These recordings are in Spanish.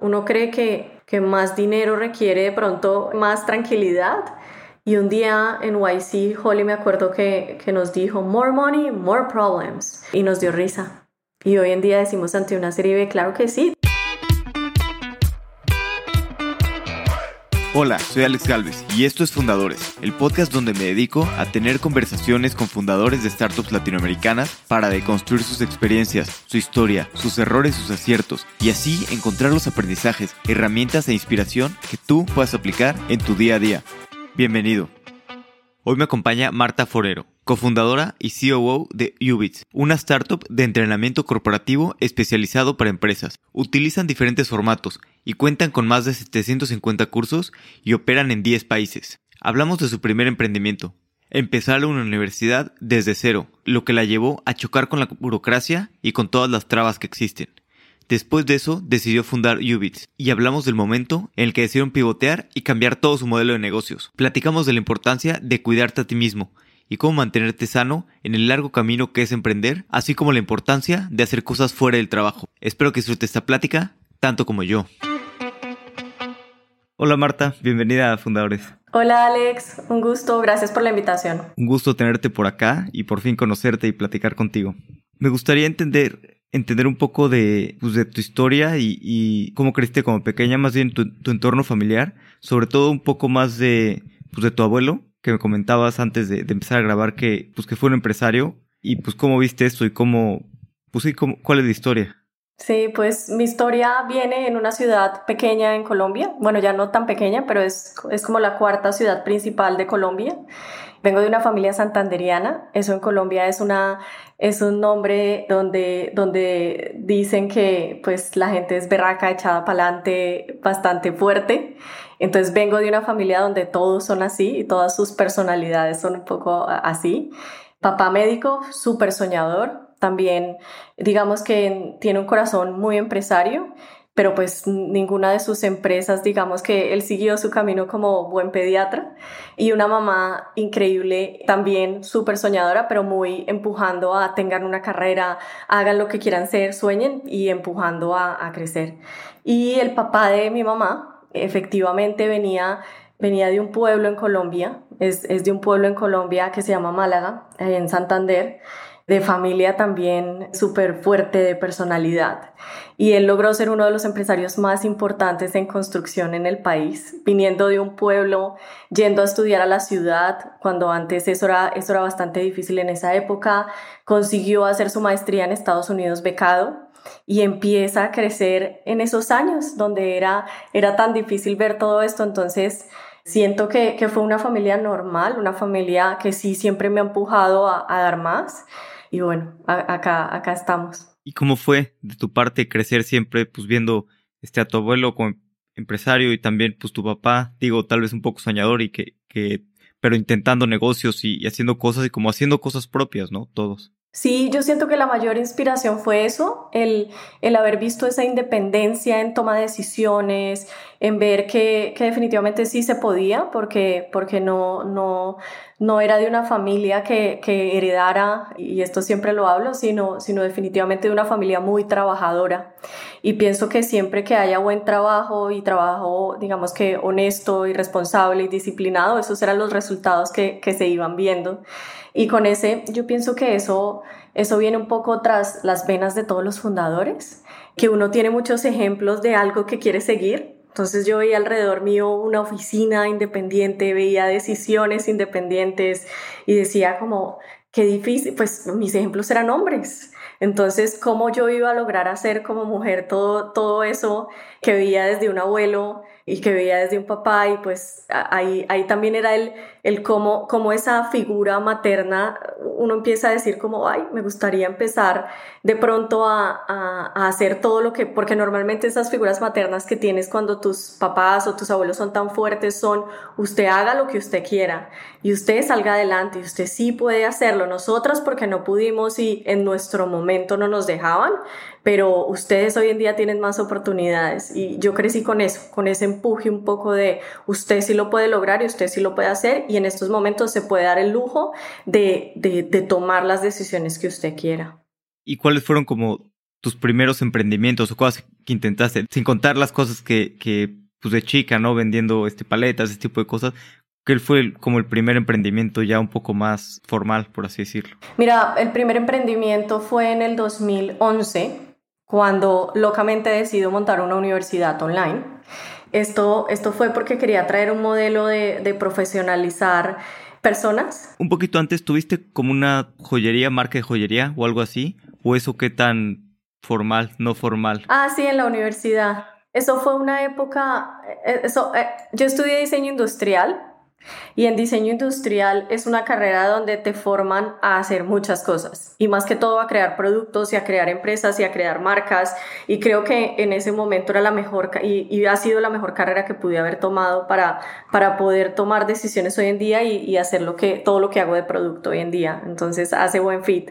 Uno cree que, que más dinero requiere de pronto más tranquilidad. Y un día en YC, Holly me acuerdo que, que nos dijo, more money, more problems. Y nos dio risa. Y hoy en día decimos ante una serie claro que sí, Hola, soy Alex Galvez y esto es Fundadores, el podcast donde me dedico a tener conversaciones con fundadores de startups latinoamericanas para deconstruir sus experiencias, su historia, sus errores, sus aciertos y así encontrar los aprendizajes, herramientas e inspiración que tú puedas aplicar en tu día a día. Bienvenido. Hoy me acompaña Marta Forero, cofundadora y COO de Ubits, una startup de entrenamiento corporativo especializado para empresas. Utilizan diferentes formatos y cuentan con más de 750 cursos y operan en 10 países. Hablamos de su primer emprendimiento, empezar una universidad desde cero, lo que la llevó a chocar con la burocracia y con todas las trabas que existen. Después de eso, decidió fundar Ubits y hablamos del momento en el que decidieron pivotear y cambiar todo su modelo de negocios. Platicamos de la importancia de cuidarte a ti mismo y cómo mantenerte sano en el largo camino que es emprender, así como la importancia de hacer cosas fuera del trabajo. Espero que disfrutes esta plática tanto como yo. Hola Marta, bienvenida a Fundadores. Hola Alex, un gusto, gracias por la invitación. Un gusto tenerte por acá y por fin conocerte y platicar contigo. Me gustaría entender entender un poco de, pues, de tu historia y, cómo creciste como pequeña, más bien tu, tu, entorno familiar, sobre todo un poco más de, pues, de tu abuelo, que me comentabas antes de, empezar a grabar que, pues, que fue un empresario, y pues cómo viste esto y cómo, pues sí, cómo, cuál es la historia. Sí, pues mi historia viene en una ciudad pequeña en Colombia, bueno, ya no tan pequeña, pero es, es como la cuarta ciudad principal de Colombia. Vengo de una familia santanderiana, eso en Colombia es una es un nombre donde, donde dicen que pues la gente es berraca, echada para adelante, bastante fuerte. Entonces vengo de una familia donde todos son así y todas sus personalidades son un poco así. Papá médico, súper soñador, también digamos que tiene un corazón muy empresario pero pues ninguna de sus empresas, digamos que él siguió su camino como buen pediatra y una mamá increíble, también súper soñadora, pero muy empujando a tengan una carrera, hagan lo que quieran ser, sueñen y empujando a, a crecer. Y el papá de mi mamá efectivamente venía venía de un pueblo en Colombia, es, es, de un pueblo en Colombia que se llama Málaga, en Santander, de familia también súper fuerte de personalidad. Y él logró ser uno de los empresarios más importantes en construcción en el país, viniendo de un pueblo, yendo a estudiar a la ciudad, cuando antes eso era, eso era bastante difícil en esa época, consiguió hacer su maestría en Estados Unidos becado y empieza a crecer en esos años donde era, era tan difícil ver todo esto. Entonces, siento que, que fue una familia normal, una familia que sí siempre me ha empujado a, a dar más y bueno, acá, acá estamos. ¿Y cómo fue de tu parte crecer siempre, pues viendo este, a tu abuelo como empresario y también pues tu papá, digo, tal vez un poco soñador y que, que pero intentando negocios y, y haciendo cosas y como haciendo cosas propias, ¿no? Todos. Sí, yo siento que la mayor inspiración fue eso, el, el haber visto esa independencia en toma de decisiones, en ver que, que definitivamente sí se podía, porque, porque no, no, no era de una familia que, que, heredara, y esto siempre lo hablo, sino, sino definitivamente de una familia muy trabajadora. Y pienso que siempre que haya buen trabajo y trabajo, digamos que honesto y responsable y disciplinado, esos eran los resultados que, que se iban viendo. Y con ese, yo pienso que eso, eso viene un poco tras las venas de todos los fundadores, que uno tiene muchos ejemplos de algo que quiere seguir. Entonces yo veía alrededor mío una oficina independiente, veía decisiones independientes y decía como, qué difícil, pues mis ejemplos eran hombres. Entonces, ¿cómo yo iba a lograr hacer como mujer todo, todo eso que veía desde un abuelo y que veía desde un papá y pues ahí, ahí también era el, el cómo, cómo esa figura materna, uno empieza a decir como, ay, me gustaría empezar de pronto a, a, hacer todo lo que, porque normalmente esas figuras maternas que tienes cuando tus papás o tus abuelos son tan fuertes son, usted haga lo que usted quiera y usted salga adelante y usted sí puede hacerlo, nosotras porque no pudimos y en nuestro momento no nos dejaban, pero ustedes hoy en día tienen más oportunidades y yo crecí con eso, con ese empuje un poco de usted sí lo puede lograr y usted sí lo puede hacer y en estos momentos se puede dar el lujo de, de, tomar las decisiones que usted quiera. ¿Y cuáles fueron como tus primeros emprendimientos o cosas que intentaste, sin contar las cosas que, que pues de chica, ¿no? Vendiendo este paletas, este tipo de cosas. ¿Qué fue como el primer emprendimiento ya un poco más formal, por así decirlo? Mira, el primer emprendimiento fue en el 2011, cuando locamente decidido montar una universidad online. Esto, esto fue porque quería traer un modelo de, de profesionalizar personas. Un poquito antes, ¿tuviste como una joyería, marca de joyería o algo así? ¿O eso qué tan formal, no formal? Ah, sí, en la universidad. Eso fue una época, eh, eso, eh, yo estudié diseño industrial y en diseño industrial es una carrera donde te forman a hacer muchas cosas y más que todo a crear productos y a crear empresas y a crear marcas y creo que en ese momento era la mejor y, ha sido la mejor carrera que pude haber tomado para, para poder tomar decisiones hoy en día y, y hacer lo que, todo lo que hago de producto hoy en día. Entonces hace buen fit.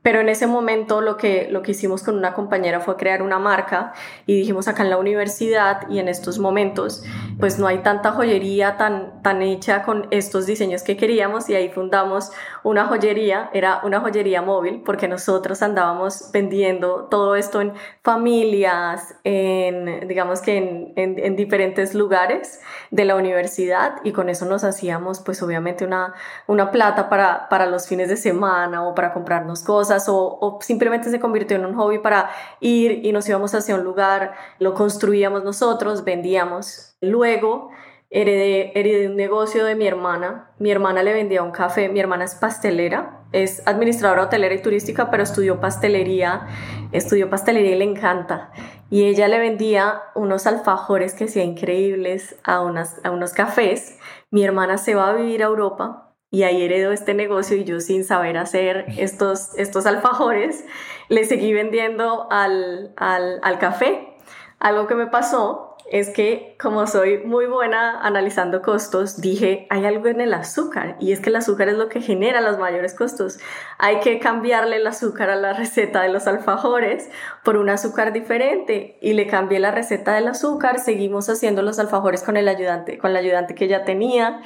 Pero en ese momento lo que, lo que hicimos con una compañera fue crear una marca y dijimos acá en la universidad y en estos momentos pues no hay tanta joyería tan, tan hecha con estos diseños que queríamos y ahí fundamos una joyería, era una joyería móvil porque nosotros andábamos vendiendo todo esto en familias, en digamos que en, en, en diferentes lugares de la universidad y con eso nos hacíamos pues obviamente una, una plata para, para los fines de semana o para comprarnos cosas o, simplemente se convirtió en un hobby para ir y nos íbamos hacia un lugar, lo construíamos nosotros, vendíamos. Luego heredé, heredé un negocio de mi hermana. Mi hermana le vendía un café, mi hermana es pastelera, es administradora hotelera y turística, pero estudió pastelería, estudió pastelería y le encanta. Y ella le vendía unos alfajores que hacía increíbles a, unas, a unos cafés. Mi hermana se va a vivir a Europa y ahí heredó este negocio y yo sin saber hacer estos, estos alfajores, le seguí vendiendo al, al, al café. Algo que me pasó es que como soy muy buena analizando costos, dije, hay algo en el azúcar y es que el azúcar es lo que genera los mayores costos. Hay que cambiarle el azúcar a la receta de los alfajores por un azúcar diferente y le cambié la receta del azúcar, seguimos haciendo los alfajores con el ayudante, con la ayudante que ya tenía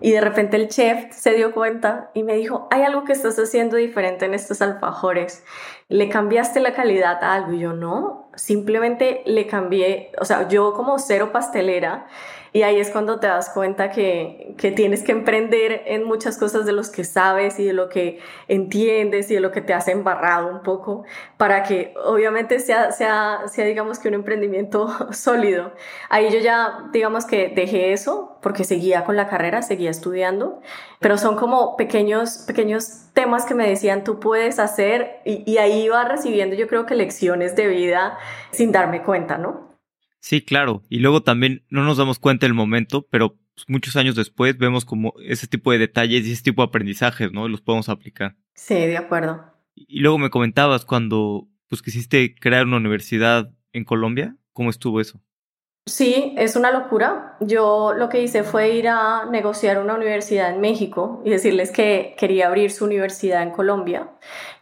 y de repente el chef se dio cuenta y me dijo, hay algo que estás haciendo diferente en estos alfajores le cambiaste la calidad a algo. Y yo no, simplemente le cambié, o sea, yo como cero pastelera y ahí es cuando te das cuenta que, que, tienes que emprender en muchas cosas de los que sabes y de lo que entiendes y de lo que te has embarrado un poco para que obviamente sea, sea, sea digamos que un emprendimiento sólido. Ahí yo ya, digamos que dejé eso porque seguía con la carrera, seguía estudiando, pero son como pequeños, pequeños temas que me decían tú puedes hacer y, y ahí iba recibiendo yo creo que lecciones de vida sin darme cuenta, ¿no? Sí, claro. Y luego también no nos damos cuenta del momento, pero pues, muchos años después vemos como ese tipo de detalles y ese tipo de aprendizajes, ¿no? Los podemos aplicar. Sí, de acuerdo. Y luego me comentabas cuando pues quisiste crear una universidad en Colombia, ¿cómo estuvo eso? Sí, es una locura. Yo lo que hice fue ir a negociar una universidad en México y decirles que quería abrir su universidad en Colombia,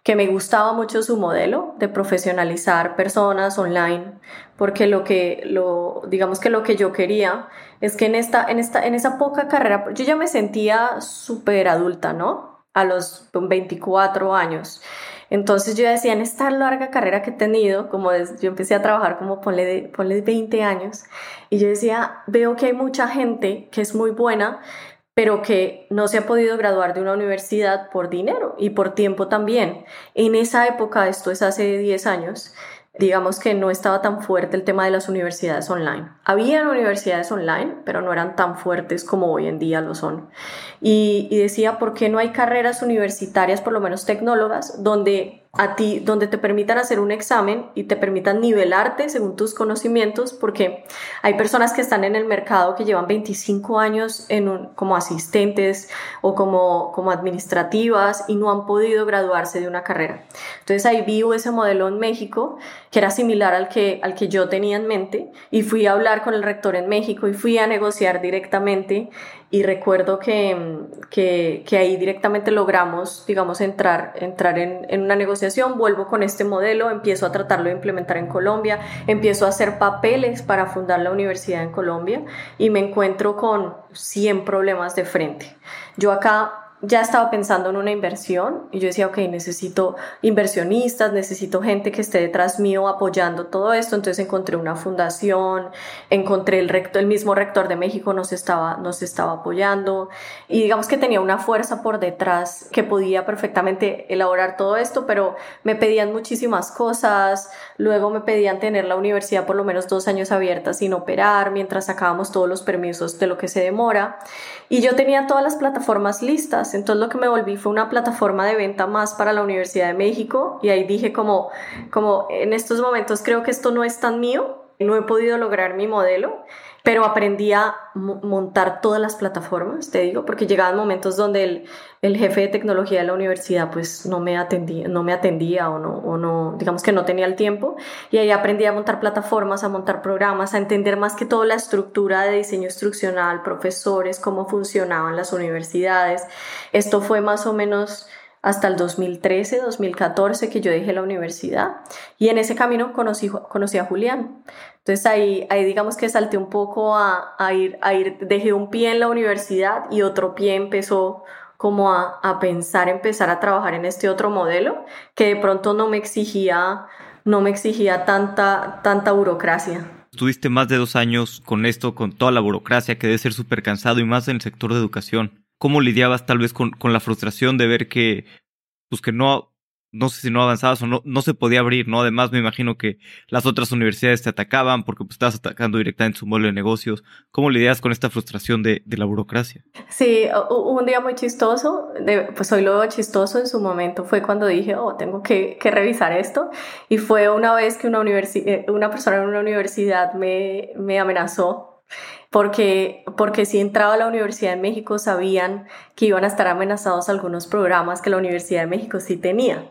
que me gustaba mucho su modelo de profesionalizar personas online, porque lo que lo digamos que lo que yo quería es que en esta en esta en esa poca carrera yo ya me sentía súper adulta, ¿no? A los 24 años. Entonces yo decía, en esta larga carrera que he tenido, como yo empecé a trabajar como ponle, de, ponle 20 años, y yo decía, veo que hay mucha gente que es muy buena, pero que no se ha podido graduar de una universidad por dinero y por tiempo también. En esa época, esto es hace 10 años, digamos que no estaba tan fuerte el tema de las universidades online. Habían universidades online, pero no eran tan fuertes como hoy en día lo son. Y, decía, ¿por qué no hay carreras universitarias, por lo menos tecnólogas, donde a ti, donde te permitan hacer un examen y te permitan nivelarte según tus conocimientos, porque hay personas que están en el mercado que llevan 25 años en como asistentes o como, como administrativas y no han podido graduarse de una carrera. Entonces ahí vi ese modelo en México que era similar al que, al que yo tenía en mente y fui a hablar con el rector en México y fui a negociar directamente y recuerdo que, que, ahí directamente logramos, digamos, entrar, entrar en, en, una negociación, vuelvo con este modelo, empiezo a tratarlo de implementar en Colombia, empiezo a hacer papeles para fundar la universidad en Colombia y me encuentro con 100 problemas de frente. Yo acá ya estaba pensando en una inversión y yo decía, ok, necesito inversionistas, necesito gente que esté detrás mío apoyando todo esto. Entonces encontré una fundación, encontré el rector, el mismo rector de México nos estaba, nos estaba apoyando y digamos que tenía una fuerza por detrás que podía perfectamente elaborar todo esto, pero me pedían muchísimas cosas. Luego me pedían tener la universidad por lo menos dos años abierta sin operar mientras sacábamos todos los permisos de lo que se demora. Y yo tenía todas las plataformas listas, entonces lo que me volví fue una plataforma de venta más para la Universidad de México y ahí dije como, como en estos momentos creo que esto no es tan mío, no he podido lograr mi modelo pero aprendí a montar todas las plataformas, te digo, porque llegaban momentos donde el, el, jefe de tecnología de la universidad pues no me atendía, no me atendía o no, o no, digamos que no tenía el tiempo y ahí aprendí a montar plataformas, a montar programas, a entender más que todo la estructura de diseño instruccional, profesores, cómo funcionaban las universidades. Esto fue más o menos hasta el 2013, 2014 que yo dejé la universidad y en ese camino conocí, conocí a Julián. Entonces ahí, ahí digamos que salté un poco a, ir, a ir, dejé un pie en la universidad y otro pie empezó como a, a pensar, empezar a trabajar en este otro modelo que de pronto no me exigía, no me exigía tanta, tanta burocracia. Estuviste más de dos años con esto, con toda la burocracia que debe ser súper cansado y más en el sector de educación. ¿Cómo lidiabas tal vez con, con la frustración de ver que, pues que no, no sé si no avanzabas o no, no se podía abrir, ¿no? Además, me imagino que las otras universidades te atacaban porque pues, estabas atacando directamente su modelo de negocios. ¿Cómo lidias con esta frustración de, de la burocracia? Sí, un día muy chistoso, de, pues hoy lo chistoso en su momento fue cuando dije, oh, tengo que, que revisar esto. Y fue una vez que una, eh, una persona en una universidad me, me amenazó porque, porque si entraba a la Universidad de México sabían que iban a estar amenazados algunos programas que la Universidad de México sí tenía.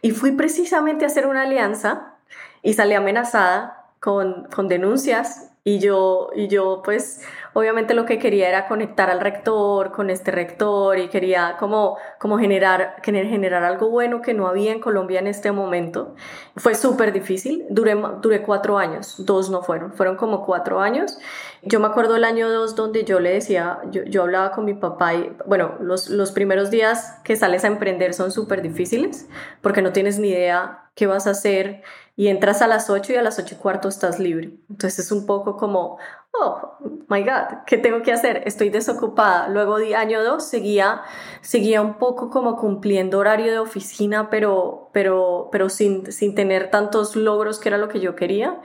Y fui precisamente a hacer una alianza y salí amenazada con, con denuncias y yo, y yo pues obviamente lo que quería era conectar al rector con este rector y quería como, como generar, generar algo bueno que no había en Colombia en este momento. Fue súper difícil, duré, duré cuatro años, dos no fueron, fueron como cuatro años. Yo me acuerdo el año dos donde yo le decía, yo, yo hablaba con mi papá y bueno, los, los primeros días que sales a emprender son súper difíciles porque no tienes ni idea qué vas a hacer y entras a las 8 y a las 8 y cuarto estás libre. Entonces es un poco como, oh, my God, ¿qué tengo que hacer? Estoy desocupada. Luego de año 2 seguía, seguía un poco como cumpliendo horario de oficina, pero, pero, pero sin, sin tener tantos logros que era lo que yo quería.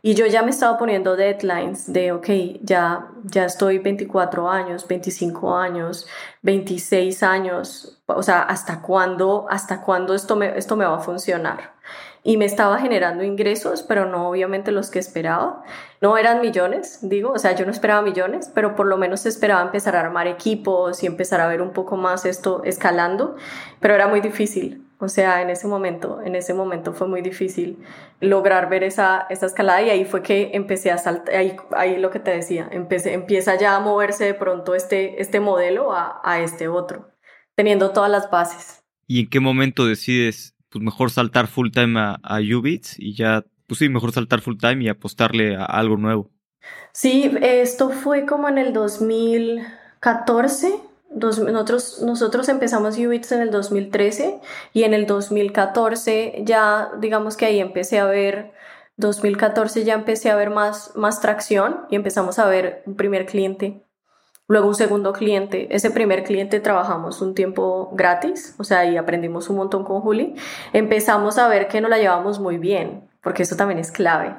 Y yo ya me estaba poniendo deadlines de, ok, ya, ya estoy 24 años, 25 años, 26 años, o sea, ¿hasta cuándo, hasta cuándo esto me, esto me va a funcionar? Y me estaba generando ingresos, pero no obviamente los que esperaba. No eran millones, digo, o sea, yo no esperaba millones, pero por lo menos esperaba empezar a armar equipos y empezar a ver un poco más esto escalando, pero era muy difícil. O sea, en ese momento, en ese momento fue muy difícil lograr ver esa, esa escalada y ahí fue que empecé a saltar, ahí, ahí lo que te decía, empecé, empieza ya a moverse de pronto este, este modelo a, a este otro, teniendo todas las bases. ¿Y en qué momento decides pues mejor saltar full time a, a Ubits y ya, pues sí, mejor saltar full time y apostarle a algo nuevo. Sí, esto fue como en el 2014. nosotros, nosotros empezamos Ubits en el 2013 y en el 2014 ya, digamos que ahí empecé a ver, 2014 ya empecé a ver más, más tracción y empezamos a ver un primer cliente Luego un segundo cliente, ese primer cliente trabajamos un tiempo gratis, o sea, ahí aprendimos un montón con Juli. Empezamos a ver que no la llevamos muy bien, porque eso también es clave.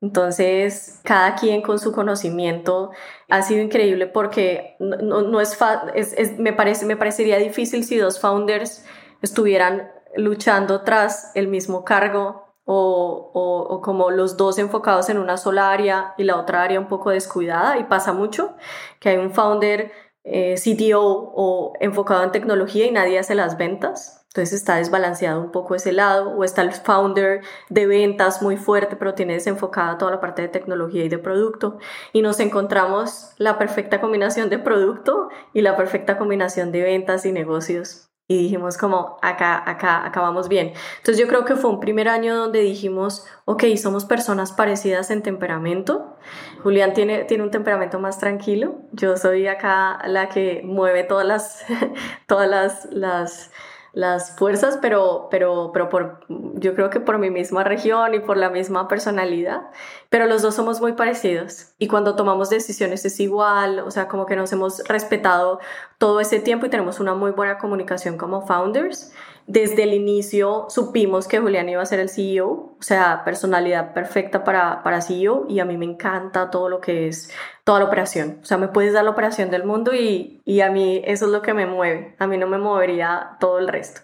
Entonces, cada quien con su conocimiento ha sido increíble porque no, no es, es, me, parece, me parecería difícil si dos founders estuvieran luchando tras el mismo cargo o, o, como los dos enfocados en una sola área y la otra área un poco descuidada y pasa mucho que hay un founder eh, CTO o enfocado en tecnología y nadie hace las ventas. Entonces está desbalanceado un poco ese lado, o está el founder de ventas muy fuerte, pero tiene desenfocada toda la parte de tecnología y de producto. Y nos encontramos la perfecta combinación de producto y la perfecta combinación de ventas y negocios y dijimos como acá, acá, vamos bien. Entonces yo creo que fue un primer año donde dijimos, ok, somos personas parecidas en temperamento. Julián tiene, tiene un temperamento más tranquilo. Yo soy acá la que mueve todas las, todas las las fuerzas, pero, pero, pero por, yo creo que por mi misma región y por la misma personalidad, pero los dos somos muy parecidos. Y cuando tomamos decisiones es igual, o sea, como que nos hemos respetado todo ese tiempo y tenemos una muy buena comunicación como founders desde el inicio supimos que Julián iba a ser el CEO, o sea, personalidad perfecta para, para CEO y a mí me encanta todo lo que es toda la operación. O sea, me puedes dar la operación del mundo y, y a mí eso es lo que me mueve. A mí no me movería todo el resto.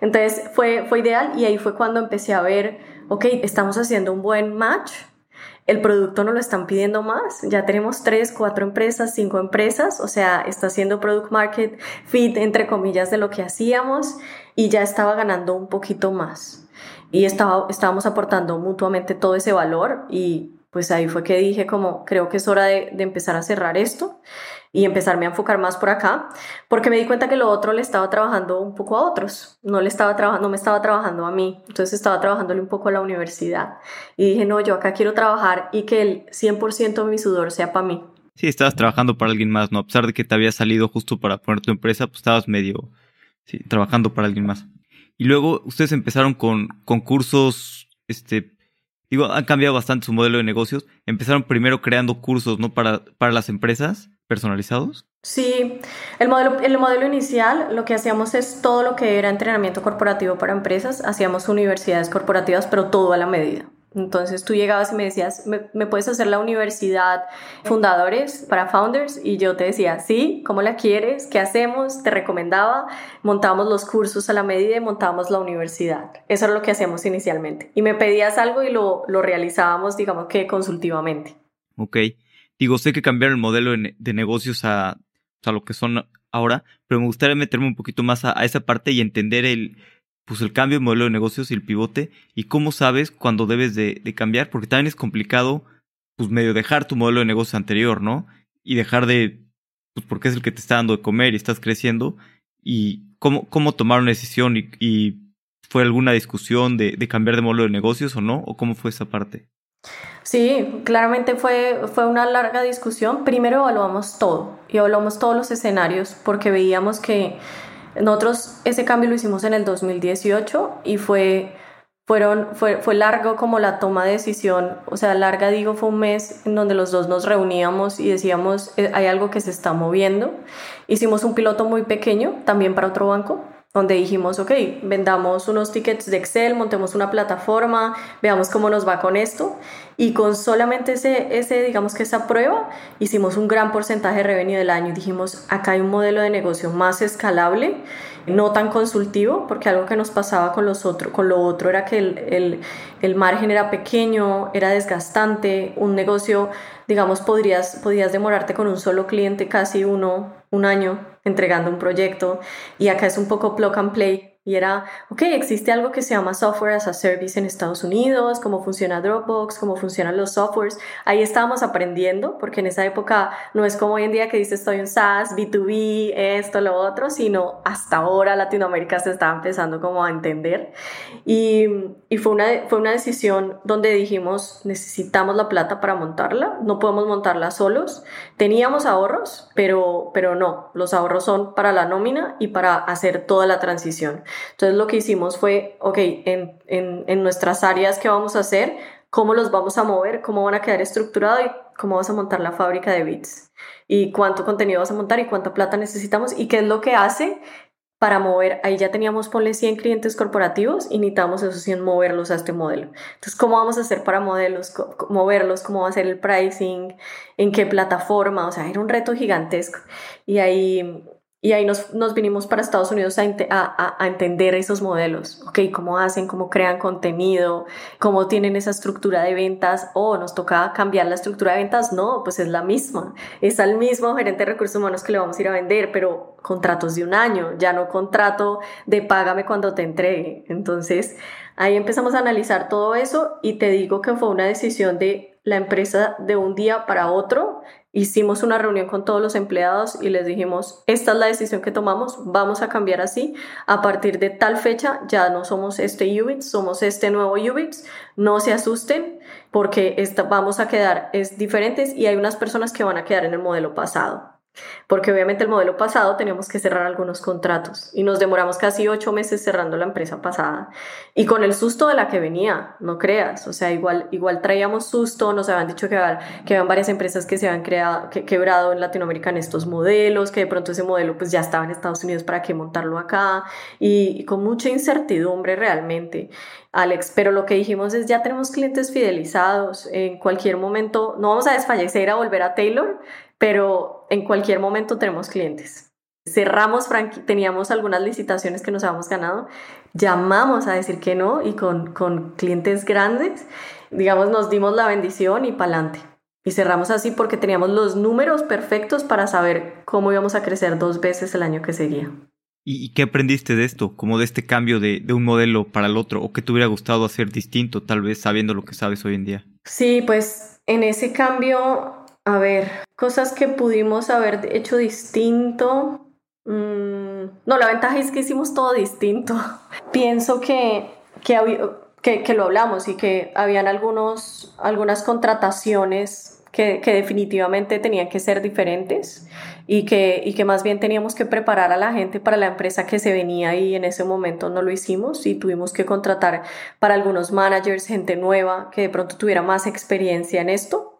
Entonces fue, fue ideal y ahí fue cuando empecé a ver, ok, estamos haciendo un buen match el producto no lo están pidiendo más. Ya tenemos tres, cuatro empresas, cinco empresas, o sea, está haciendo product market fit, entre comillas, de lo que hacíamos y ya estaba ganando un poquito más. Y estaba, estábamos aportando mutuamente todo ese valor y pues ahí fue que dije como creo que es hora de, de empezar a cerrar esto y empezarme a enfocar más por acá, porque me di cuenta que lo otro le estaba trabajando un poco a otros, no le estaba trabajando, no me estaba trabajando a mí, entonces estaba trabajándole un poco a la universidad y dije, no, yo acá quiero trabajar y que el 100% de mi sudor sea para mí. Sí, estabas trabajando para alguien más, ¿no? A pesar de que te había salido justo para poner tu empresa, pues estabas medio, sí, trabajando para alguien más. Y luego ustedes empezaron con concursos, este, digo, han cambiado bastante su modelo de negocios. Empezaron primero creando cursos, ¿no? Para, para las empresas personalizados? Sí, el modelo, el modelo inicial lo que hacíamos es todo lo que era entrenamiento corporativo para empresas, hacíamos universidades corporativas, pero todo a la medida. Entonces tú llegabas y me decías, ¿me, puedes hacer la universidad fundadores para founders? Y yo te decía, sí, ¿cómo la quieres? ¿Qué hacemos? Te recomendaba, montamos los cursos a la medida y montamos la universidad. Eso era lo que hacíamos inicialmente. Y me pedías algo y lo, lo realizábamos, digamos que consultivamente. Ok. Digo, sé que cambiaron el modelo de, negocios a, a, lo que son ahora, pero me gustaría meterme un poquito más a, esa parte y entender el, pues el cambio de modelo de negocios y el pivote y cómo sabes cuándo debes de, cambiar, porque también es complicado, pues medio dejar tu modelo de negocio anterior, ¿no? Y dejar de, pues porque es el que te está dando de comer y estás creciendo y cómo, cómo tomar una decisión y, y fue alguna discusión de, de cambiar de modelo de negocios o no, o cómo fue esa parte. Sí, claramente fue, fue una larga discusión. Primero evaluamos todo y evaluamos todos los escenarios porque veíamos que nosotros ese cambio lo hicimos en el 2018 y fue, fueron, fue, fue largo como la toma de decisión. O sea, larga digo fue un mes en donde los dos nos reuníamos y decíamos, eh, hay algo que se está moviendo. Hicimos un piloto muy pequeño también para otro banco donde dijimos, ok, vendamos unos tickets de Excel, montemos una plataforma, veamos cómo nos va con esto. Y con solamente ese, ese, digamos que esa prueba, hicimos un gran porcentaje de revenue del año dijimos, acá hay un modelo de negocio más escalable, no tan consultivo, porque algo que nos pasaba con, los otro, con lo otro era que el, el, el margen era pequeño, era desgastante, un negocio, digamos, podrías, podías demorarte con un solo cliente casi uno, un año entregando un proyecto y acá es un poco plug and play y era, ok, existe algo que se llama Software as a Service en Estados Unidos, cómo funciona Dropbox, cómo funcionan los softwares. Ahí estábamos aprendiendo, porque en esa época no es como hoy en día que dice estoy en SaaS, B2B, esto, lo otro, sino hasta ahora Latinoamérica se estaba empezando como a entender. Y, y fue, una, fue una decisión donde dijimos, necesitamos la plata para montarla, no podemos montarla solos. Teníamos ahorros, pero, pero no, los ahorros son para la nómina y para hacer toda la transición. Entonces lo que hicimos fue, ok, en, en, en nuestras áreas, ¿qué vamos a hacer? ¿Cómo los vamos a mover? ¿Cómo van a quedar estructurados? ¿Y cómo vas a montar la fábrica de bits? ¿Y cuánto contenido vas a montar? ¿Y cuánta plata necesitamos? ¿Y qué es lo que hace para mover, ahí ya teníamos, ponle 100 clientes corporativos y necesitamos esos 100 moverlos a este modelo. Entonces, ¿cómo vamos a hacer para modelos, moverlos? ¿Cómo va a ser el pricing? ¿En qué plataforma? O sea, era un reto gigantesco. Y ahí y ahí nos, nos vinimos para Estados Unidos a, a, a, entender esos modelos, ¿ok? Cómo hacen, cómo crean contenido, cómo tienen esa estructura de ventas, o oh, nos toca cambiar la estructura de ventas, no, pues es la misma, es al mismo gerente de recursos humanos que le vamos a ir a vender, pero contratos de un año, ya no contrato de págame cuando te entregue. Entonces, ahí empezamos a analizar todo eso y te digo que fue una decisión de la empresa de un día para otro. Hicimos una reunión con todos los empleados y les dijimos, esta es la decisión que tomamos, vamos a cambiar así. A partir de tal fecha ya no somos este UBITS, somos este nuevo UBITS. No se asusten porque esta, vamos a quedar es diferentes y hay unas personas que van a quedar en el modelo pasado porque obviamente el modelo pasado teníamos que cerrar algunos contratos y nos demoramos casi ocho meses cerrando la empresa pasada. Y con el susto de la que venía, no creas, o sea, igual, igual traíamos susto, nos habían dicho que, que habían varias empresas que se habían creado, que, quebrado en Latinoamérica en estos modelos, que de pronto ese modelo pues ya estaba en Estados Unidos para qué montarlo acá y, y con mucha incertidumbre realmente. Alex, pero lo que dijimos es ya tenemos clientes fidelizados, en cualquier momento no vamos a desfallecer a volver a Taylor, pero en cualquier momento tenemos clientes. Cerramos, teníamos algunas licitaciones que nos habíamos ganado, llamamos a decir que no y con, con clientes grandes, digamos, nos dimos la bendición y pa'lante. Y cerramos así porque teníamos los números perfectos para saber cómo íbamos a crecer dos veces el año que seguía. ¿Y qué aprendiste de esto? Como de este cambio de, de, un modelo para el otro? ¿O qué te hubiera gustado hacer distinto, tal vez sabiendo lo que sabes hoy en día? Sí, pues en ese cambio a ver, cosas que pudimos haber hecho distinto. Mm, no, la ventaja es que hicimos todo distinto. Pienso que, que, que, lo hablamos y que habían algunos, algunas contrataciones que, que, definitivamente tenían que ser diferentes y que, y que más bien teníamos que preparar a la gente para la empresa que se venía y en ese momento no lo hicimos y tuvimos que contratar para algunos managers, gente nueva que de pronto tuviera más experiencia en esto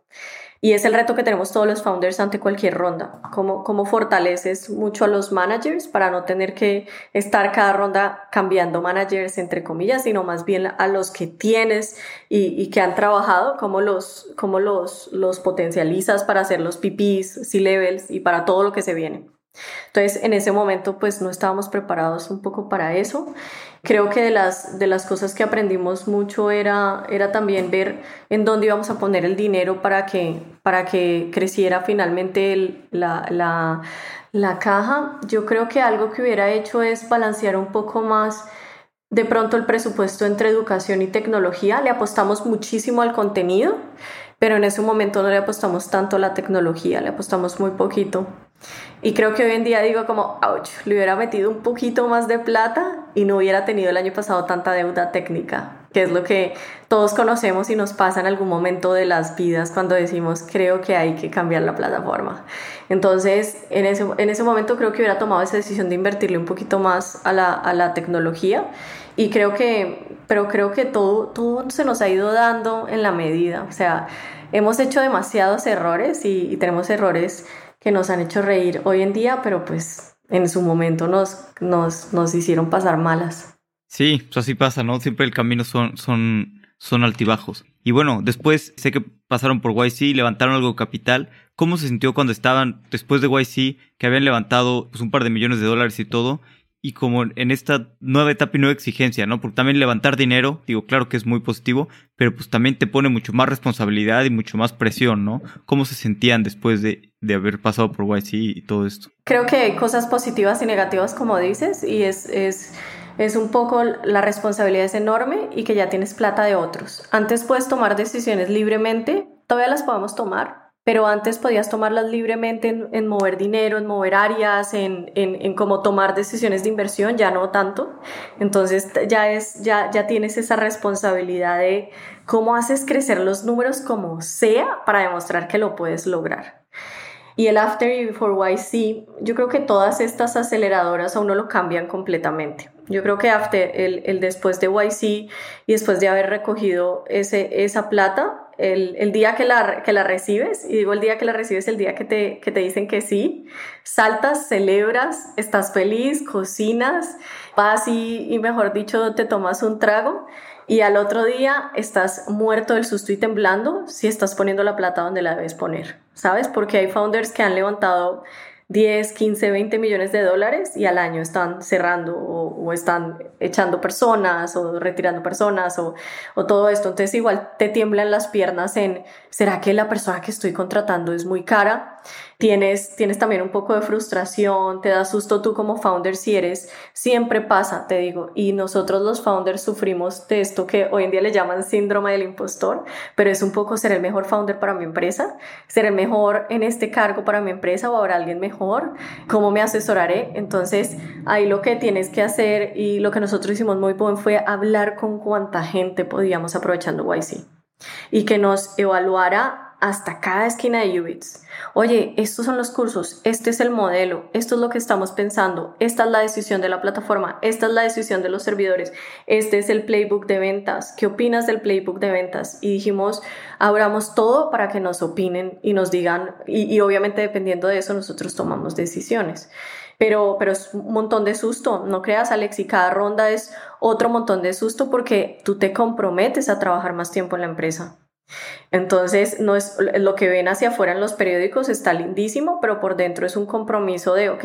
y es el reto que tenemos todos los founders ante cualquier ronda. Cómo, cómo fortaleces mucho a los managers para no tener que estar cada ronda cambiando managers, entre comillas, sino más bien a los que tienes y, que han trabajado, cómo los, cómo los, los potencializas para hacer los PPs, C-levels y para todo lo que se viene. Entonces, en ese momento, pues no estábamos preparados un poco para eso. Creo que de las, de las cosas que aprendimos mucho era, era también ver en dónde íbamos a poner el dinero para que, para que creciera finalmente la, la, la caja. Yo creo que algo que hubiera hecho es balancear un poco más de pronto el presupuesto entre educación y tecnología. Le apostamos muchísimo al contenido, pero en ese momento no le apostamos tanto a la tecnología, le apostamos muy poquito. Y creo que hoy en día digo como, ouch, le hubiera metido un poquito más de plata y no hubiera tenido el año pasado tanta deuda técnica, que es lo que todos conocemos y nos pasa en algún momento de las vidas cuando decimos, creo que hay que cambiar la plataforma. Entonces, en ese, en ese momento creo que hubiera tomado esa decisión de invertirle un poquito más a la, a la tecnología y creo que, pero creo que todo, todo se nos ha ido dando en la medida, o sea, hemos hecho demasiados errores y, y tenemos errores que nos han hecho reír hoy en día, pero pues en su momento nos, nos, nos hicieron pasar malas. Sí, pues así pasa, ¿no? Siempre el camino son, son, son altibajos. Y bueno, después sé que pasaron por YC, levantaron algo de capital. ¿Cómo se sintió cuando estaban después de YC, que habían levantado pues, un par de millones de dólares y todo? y como en esta nueva etapa y nueva exigencia, ¿no? Porque también levantar dinero, digo, claro que es muy positivo, pero pues también te pone mucho más responsabilidad y mucho más presión, ¿no? ¿Cómo se sentían después de, de haber pasado por YC y todo esto? Creo que hay cosas positivas y negativas, como dices, y es, es, es un poco la responsabilidad es enorme y que ya tienes plata de otros. Antes puedes tomar decisiones libremente, todavía las podemos tomar, pero antes podías tomarlas libremente en, mover dinero, en mover áreas, en, en, en cómo tomar decisiones de inversión, ya no tanto. Entonces ya, es, ya, ya tienes esa responsabilidad de cómo haces crecer los números como sea para demostrar que lo puedes lograr. Y el after y before YC, yo creo que todas estas aceleradoras a uno lo cambian completamente. Yo creo que after, el, el después de YC y después de haber recogido ese, esa plata, el, el, día que la, que la recibes, y digo el día que la recibes, el día que te, que te dicen que sí, saltas, celebras, estás feliz, cocinas, vas y, y mejor dicho, te tomas un trago y al otro día estás muerto del susto y temblando si estás poniendo la plata donde la debes poner, ¿sabes? Porque hay founders que han levantado 10, 15, 20 millones de dólares y al año están cerrando o, están echando personas o retirando personas o, o, todo esto. Entonces igual te tiemblan las piernas en, ¿será que la persona que estoy contratando es muy cara? Tienes, tienes también un poco de frustración, te da susto tú como founder si eres, siempre pasa, te digo, y nosotros los founders sufrimos de esto que hoy en día le llaman síndrome del impostor, pero es un poco ser el mejor founder para mi empresa, ser el mejor en este cargo para mi empresa o habrá alguien mejor, cómo me asesoraré. Entonces, ahí lo que tienes que hacer y lo que nosotros hicimos muy buen fue hablar con cuánta gente podíamos aprovechando YC y que nos evaluara hasta cada esquina de Ubits. Oye, estos son los cursos, este es el modelo, esto es lo que estamos pensando, esta es la decisión de la plataforma, esta es la decisión de los servidores, este es el playbook de ventas, ¿qué opinas del playbook de ventas? Y dijimos, abramos todo para que nos opinen y nos digan, y, obviamente dependiendo de eso nosotros tomamos decisiones. Pero, pero es un montón de susto, no creas Alex, y cada ronda es otro montón de susto porque tú te comprometes a trabajar más tiempo en la empresa. Entonces, no es lo que ven hacia afuera en los periódicos está lindísimo, pero por dentro es un compromiso de, ok,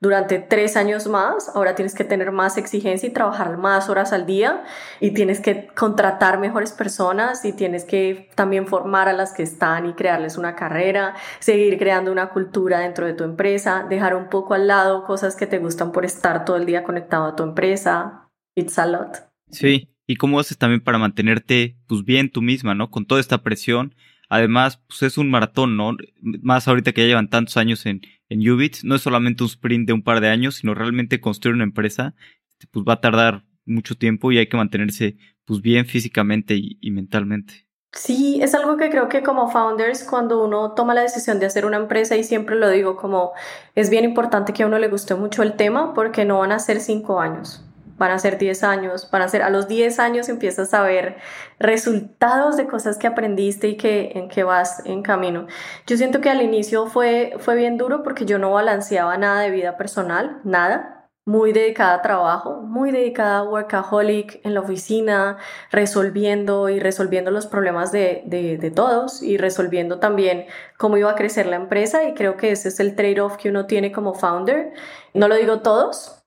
durante tres años más, ahora tienes que tener más exigencia y trabajar más horas al día y tienes que contratar mejores personas y tienes que también formar a las que están y crearles una carrera, seguir creando una cultura dentro de tu empresa, dejar un poco al lado cosas que te gustan por estar todo el día conectado a tu empresa. It's a lot. Sí, y cómo haces también para mantenerte pues bien tú misma, ¿no? Con toda esta presión. Además, pues es un maratón, ¿no? Más ahorita que ya llevan tantos años en, en Ubits, no es solamente un sprint de un par de años, sino realmente construir una empresa, este, pues va a tardar mucho tiempo y hay que mantenerse pues bien físicamente y, y mentalmente. Sí, es algo que creo que como founders, cuando uno toma la decisión de hacer una empresa, y siempre lo digo, como es bien importante que a uno le guste mucho el tema, porque no van a ser cinco años van a ser 10 años, van a ser a los 10 años empiezas a ver resultados de cosas que aprendiste y que en que vas en camino. Yo siento que al inicio fue fue bien duro porque yo no balanceaba nada de vida personal, nada. Muy dedicada a trabajo, muy dedicada a workaholic en la oficina, resolviendo y resolviendo los problemas de, de, de todos y resolviendo también cómo iba a crecer la empresa y creo que ese es el trade-off que uno tiene como founder. No lo digo todos,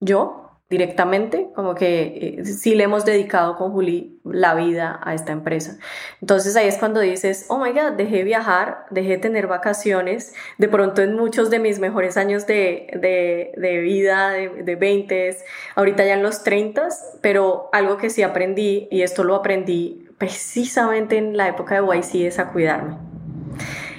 yo, directamente, como que eh, sí le hemos dedicado con Juli la vida a esta empresa. Entonces ahí es cuando dices, oh my god, dejé viajar, dejé tener vacaciones, de pronto en muchos de mis mejores años de, de, de vida, de, de 20, ahorita ya en los 30, pero algo que sí aprendí, y esto lo aprendí precisamente en la época de YC, es a cuidarme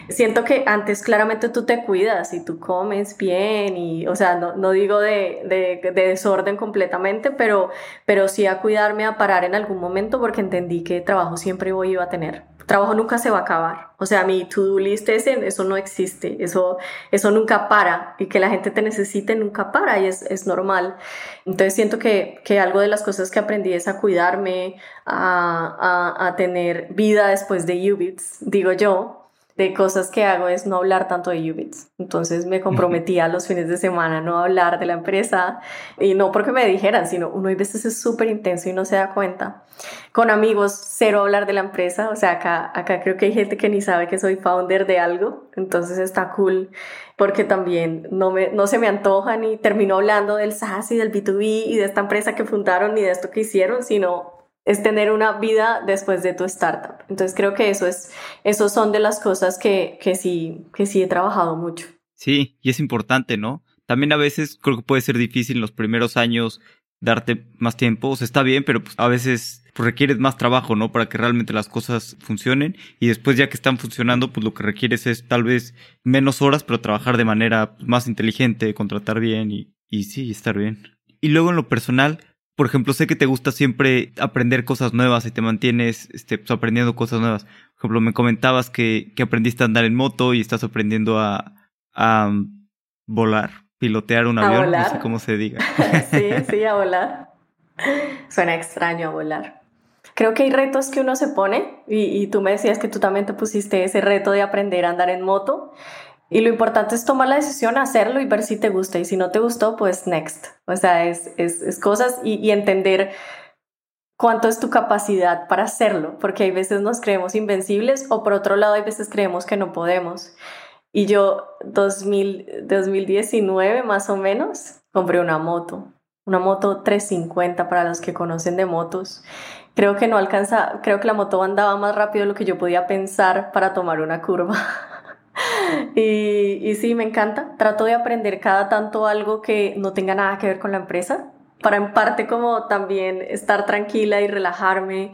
siento que antes claramente tú te cuidas y tú comes bien y, o sea, no, no digo de, de, de, desorden completamente, pero, pero sí a cuidarme, a parar en algún momento porque entendí que trabajo siempre voy iba a tener. Trabajo nunca se va a acabar. O sea, mi to-do list ese, eso no existe. Eso, eso nunca para. Y que la gente te necesite nunca para y es, es normal. Entonces siento que, que algo de las cosas que aprendí es a cuidarme, a, a, a tener vida después de Ubits, digo yo, de cosas que hago es no hablar tanto de Ubits. Entonces me comprometí a los fines de semana no hablar de la empresa y no porque me dijeran, sino uno a veces es súper intenso y no se da cuenta. Con amigos, cero hablar de la empresa. O sea, acá, acá creo que hay gente que ni sabe que soy founder de algo. Entonces está cool porque también no, me, no se me antoja ni termino hablando del SaaS y del B2B y de esta empresa que fundaron ni de esto que hicieron, sino es tener una vida después de tu startup. Entonces creo que eso es, esos son de las cosas que, que sí, que sí he trabajado mucho. Sí, y es importante, ¿no? También a veces creo que puede ser difícil en los primeros años darte más tiempo, o sea, está bien, pero pues, a veces pues, requieres más trabajo, ¿no? Para que realmente las cosas funcionen y después ya que están funcionando, pues lo que requieres es tal vez menos horas, pero trabajar de manera más inteligente, contratar bien y, y sí, estar bien. Y luego en lo personal, por ejemplo, sé que te gusta siempre aprender cosas nuevas y te mantienes este, pues, aprendiendo cosas nuevas. Por ejemplo, me comentabas que, que aprendiste a andar en moto y estás aprendiendo a, a um, volar, pilotear un avión, no sé cómo se diga. sí, sí, a volar. Suena extraño a volar. Creo que hay retos que uno se pone y, y tú me decías que tú también te pusiste ese reto de aprender a andar en moto y lo importante es tomar la decisión, hacerlo y ver si te gusta. Y si no te gustó, pues next. O sea, es, es, es cosas y, entender cuánto es tu capacidad para hacerlo. Porque hay veces nos creemos invencibles o por otro lado hay veces creemos que no podemos. Y yo 2000, 2019 más o menos compré una moto. Una moto 350 para los que conocen de motos. Creo que no alcanza, creo que la moto andaba más rápido de lo que yo podía pensar para tomar una curva. y, y sí, me encanta. Trato de aprender cada tanto algo que no tenga nada que ver con la empresa, para en parte como también estar tranquila y relajarme.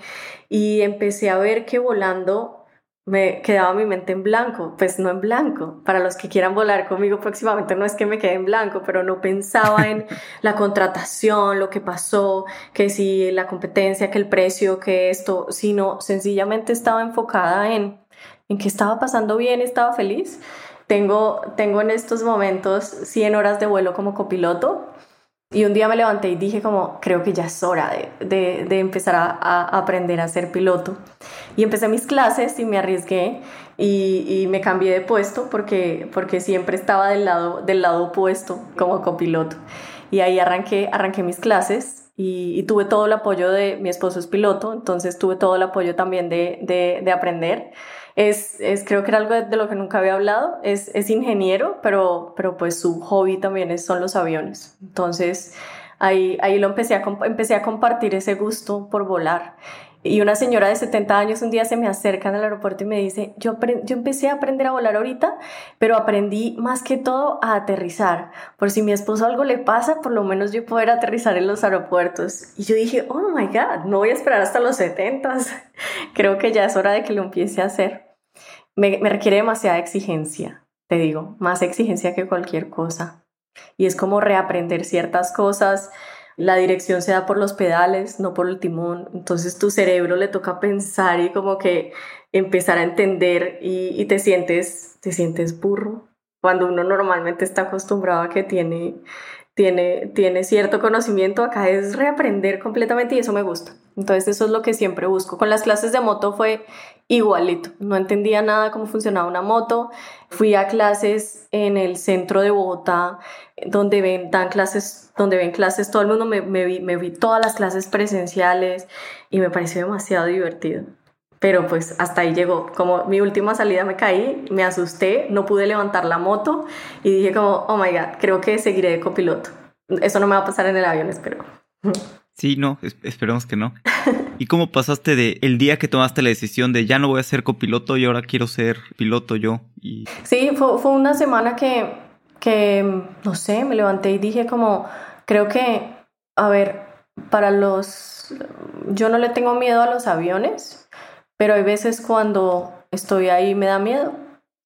Y empecé a ver que volando me quedaba mi mente en blanco, pues no en blanco. Para los que quieran volar conmigo próximamente, no es que me quede en blanco, pero no pensaba en la contratación, lo que pasó, que si la competencia, que el precio, que esto, sino sencillamente estaba enfocada en, en que estaba pasando bien, estaba feliz. Tengo, tengo en estos momentos 100 horas de vuelo como copiloto y un día me levanté y dije como, creo que ya es hora de, de, empezar a, aprender a ser piloto. Y empecé mis clases y me arriesgué y, me cambié de puesto porque, porque siempre estaba del lado, del lado opuesto como copiloto. Y ahí arranqué, arranqué mis clases y, tuve todo el apoyo de mi esposo es piloto, entonces tuve todo el apoyo también de, de aprender es, es, creo que era algo de, lo que nunca había hablado, es, es ingeniero, pero, pero pues su hobby también es, son los aviones. Entonces ahí, ahí lo empecé a, empecé a compartir ese gusto por volar. Y una señora de 70 años un día se me acerca en el aeropuerto y me dice, yo, yo empecé a aprender a volar ahorita, pero aprendí más que todo a aterrizar. Por si mi esposo algo le pasa, por lo menos yo poder aterrizar en los aeropuertos. Y yo dije, oh my God, no voy a esperar hasta los 70. Creo que ya es hora de que lo empiece a hacer. Me, me requiere demasiada exigencia, te digo, más exigencia que cualquier cosa. Y es como reaprender ciertas cosas la dirección se da por los pedales, no por el timón. Entonces tu cerebro le toca pensar y como que empezar a entender y, te sientes, te sientes burro. Cuando uno normalmente está acostumbrado a que tiene, tiene, tiene cierto conocimiento, acá es reaprender completamente y eso me gusta. Entonces eso es lo que siempre busco. Con las clases de moto fue igualito. No entendía nada cómo funcionaba una moto. Fui a clases en el centro de Bogotá, donde ven, dan clases, donde ven clases, todo el mundo me, me, vi, me vi todas las clases presenciales y me pareció demasiado divertido. Pero pues hasta ahí llegó. Como mi última salida me caí, me asusté, no pude levantar la moto y dije como, oh my god, creo que seguiré de copiloto. Eso no me va a pasar en el avión, espero. Sí, no, esperemos que no. ¿Y cómo pasaste de el día que tomaste la decisión de ya no voy a ser copiloto y ahora quiero ser piloto yo? Y... Sí, fue, fue una semana que, que, no sé, me levanté y dije como, creo que, a ver, para los, yo no le tengo miedo a los aviones, pero hay veces cuando estoy ahí me da miedo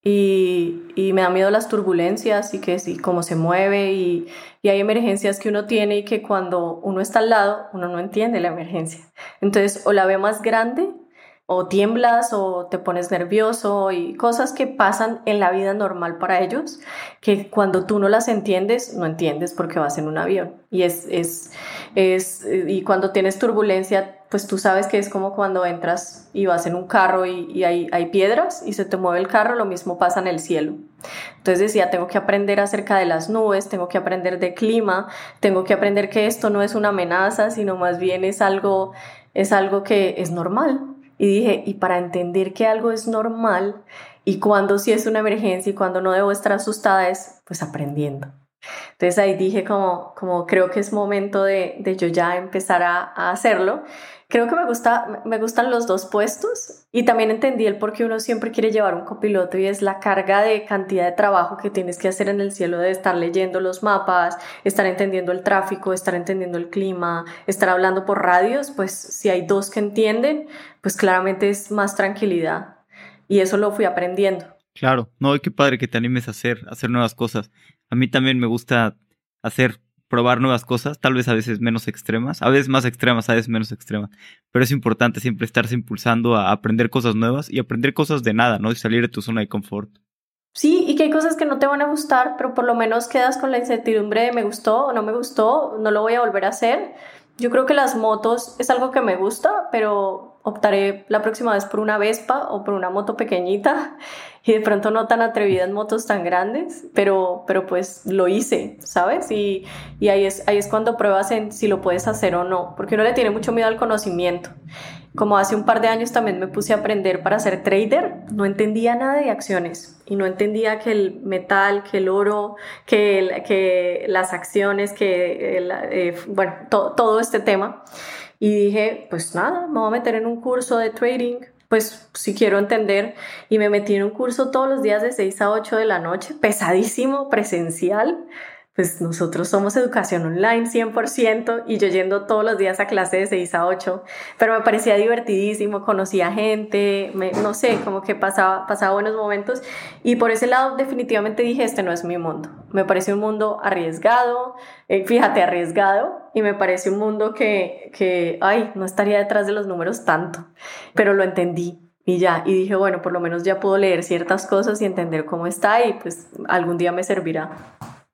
y, me da miedo las turbulencias y que sí, cómo se mueve y, y, hay emergencias que uno tiene y que cuando uno está al lado uno no entiende la emergencia. Entonces o la ve más grande o tiemblas o te pones nervioso y cosas que pasan en la vida normal para ellos que cuando tú no las entiendes no entiendes porque vas en un avión y es, es, es y cuando tienes turbulencia pues tú sabes que es como cuando entras y vas en un carro y, hay, hay, piedras y se te mueve el carro, lo mismo pasa en el cielo. Entonces decía, tengo que aprender acerca de las nubes, tengo que aprender de clima, tengo que aprender que esto no es una amenaza, sino más bien es algo, es algo que es normal. Y dije, y para entender que algo es normal y cuando sí es una emergencia y cuando no debo estar asustada es pues aprendiendo. Entonces ahí dije como, como creo que es momento de, de yo ya empezar a, a hacerlo Creo que me, gusta, me gustan los dos puestos y también entendí el por qué uno siempre quiere llevar un copiloto y es la carga de cantidad de trabajo que tienes que hacer en el cielo de estar leyendo los mapas, estar entendiendo el tráfico, estar entendiendo el clima, estar hablando por radios, pues si hay dos que entienden, pues claramente es más tranquilidad y eso lo fui aprendiendo. Claro, no, qué padre que te animes a hacer, a hacer nuevas cosas. A mí también me gusta hacer probar nuevas cosas, tal vez a veces menos extremas, a veces más extremas, a veces menos extremas, pero es importante siempre estarse impulsando a aprender cosas nuevas y aprender cosas de nada, ¿no? Y salir de tu zona de confort. Sí, y que hay cosas que no te van a gustar, pero por lo menos quedas con la incertidumbre de me gustó o no me gustó, no lo voy a volver a hacer. Yo creo que las motos es algo que me gusta, pero optaré la próxima vez por una Vespa o por una moto pequeñita y de pronto no tan atrevida en motos tan grandes, pero, pero pues lo hice, ¿sabes? Y, y ahí, es, ahí es cuando pruebas en si lo puedes hacer o no, porque uno le tiene mucho miedo al conocimiento. Como hace un par de años también me puse a aprender para ser trader, no entendía nada de acciones y no entendía que el metal, que el oro, que, que las acciones, que, eh, bueno, todo este tema. Y dije, pues nada, me voy a meter en un curso de trading pues si quiero entender. Y me metí en un curso todos los días de 6 a 8 de la noche, pesadísimo, presencial, pues nosotros somos educación online 100% y yo yendo todos los días a clase de 6 a 8, pero me parecía divertidísimo, conocía gente, no sé, como que pasaba, pasaba buenos momentos y por ese lado definitivamente dije, este no es mi mundo. Me parece un mundo arriesgado, eh, fíjate, arriesgado y me parece un mundo que, que, ay, no estaría detrás de los números tanto, pero lo entendí. Y ya, y dije, bueno, por lo menos ya puedo leer ciertas cosas y entender cómo está y pues algún día me servirá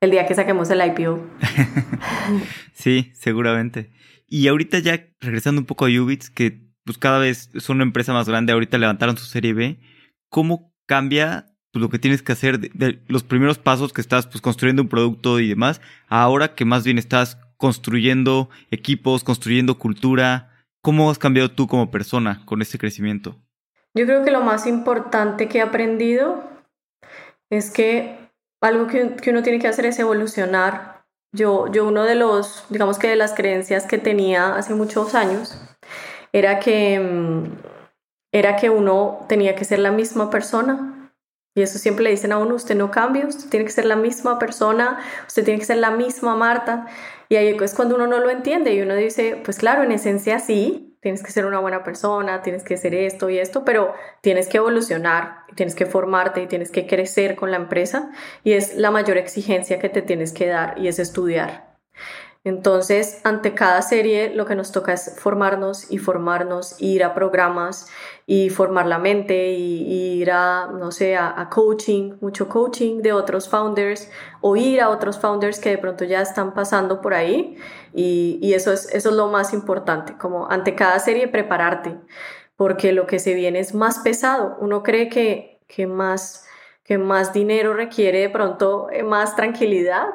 el día que saquemos el IPO. sí, seguramente. Y ahorita ya regresando un poco a Ubits, que pues cada vez son una empresa más grande, ahorita levantaron su serie B, ¿cómo cambia pues, lo que tienes que hacer de, los primeros pasos que estás pues construyendo un producto y demás, ahora que más bien estás construyendo equipos, construyendo cultura? ¿Cómo has cambiado tú como persona con este crecimiento? Yo creo que lo más importante que he aprendido es que algo que, que, uno tiene que hacer es evolucionar. Yo, yo uno de los, digamos que de las creencias que tenía hace muchos años era que, mm, era que uno tenía que ser la misma persona. Y eso siempre le dicen a uno, usted no cambia, usted tiene que ser la misma persona, usted tiene que ser la misma Marta. Y ahí es cuando uno no lo entiende y uno dice, pues claro, en esencia sí, tienes que ser una buena persona, tienes que ser esto y esto, pero tienes que evolucionar, tienes que formarte y tienes que crecer con la empresa y es la mayor exigencia que te tienes que dar y es estudiar. Entonces, ante cada serie lo que nos toca es formarnos y formarnos, ir a programas y formar la mente y, ir a, no sé, a, coaching, mucho coaching de otros founders o ir a otros founders que de pronto ya están pasando por ahí y, y eso, es, eso es lo más importante, como ante cada serie prepararte, porque lo que se viene es más pesado. Uno cree que, que, más, que más dinero requiere de pronto eh, más tranquilidad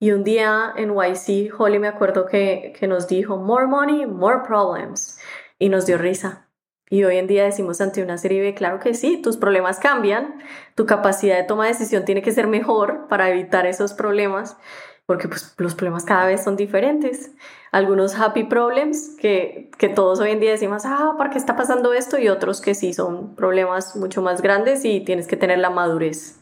y un día en YC, Holly me acuerdo que, que nos dijo, more money, more problems. Y nos dio risa. Y hoy en día decimos ante una serie B, claro que sí, tus problemas cambian, tu capacidad de toma de decisión tiene que ser mejor para evitar esos problemas, porque pues, los problemas cada vez son diferentes. Algunos happy problems que, que todos hoy en día decimos, ah, ¿por qué está pasando esto? Y otros que sí son problemas mucho más grandes y tienes que tener la madurez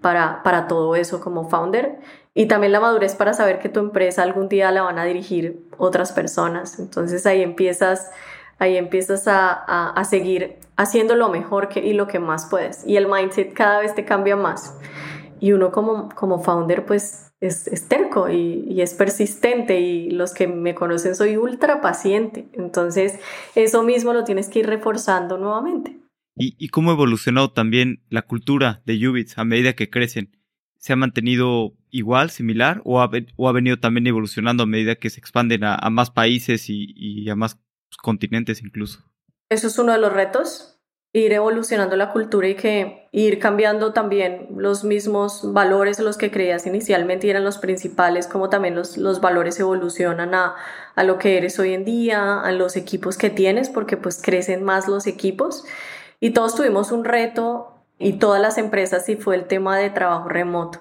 para, para todo eso como founder y también la madurez para saber que tu empresa algún día la van a dirigir otras personas. Entonces ahí empiezas, ahí empiezas a, a, seguir haciendo lo mejor que, y lo que más puedes. Y el mindset cada vez te cambia más. Y uno como, como founder pues es, es terco y, es persistente y los que me conocen soy ultra paciente. Entonces eso mismo lo tienes que ir reforzando nuevamente. ¿Y, y cómo ha evolucionado también la cultura de Ubits a medida que crecen? ¿Se ha mantenido igual, similar, o ha, o ha venido también evolucionando a medida que se expanden a, más países y, a más continentes incluso? Eso es uno de los retos, ir evolucionando la cultura y que ir cambiando también los mismos valores los que creías inicialmente y eran los principales, como también los, los valores evolucionan a, a lo que eres hoy en día, a los equipos que tienes, porque pues crecen más los equipos. Y todos tuvimos un reto y todas las empresas y fue el tema de trabajo remoto.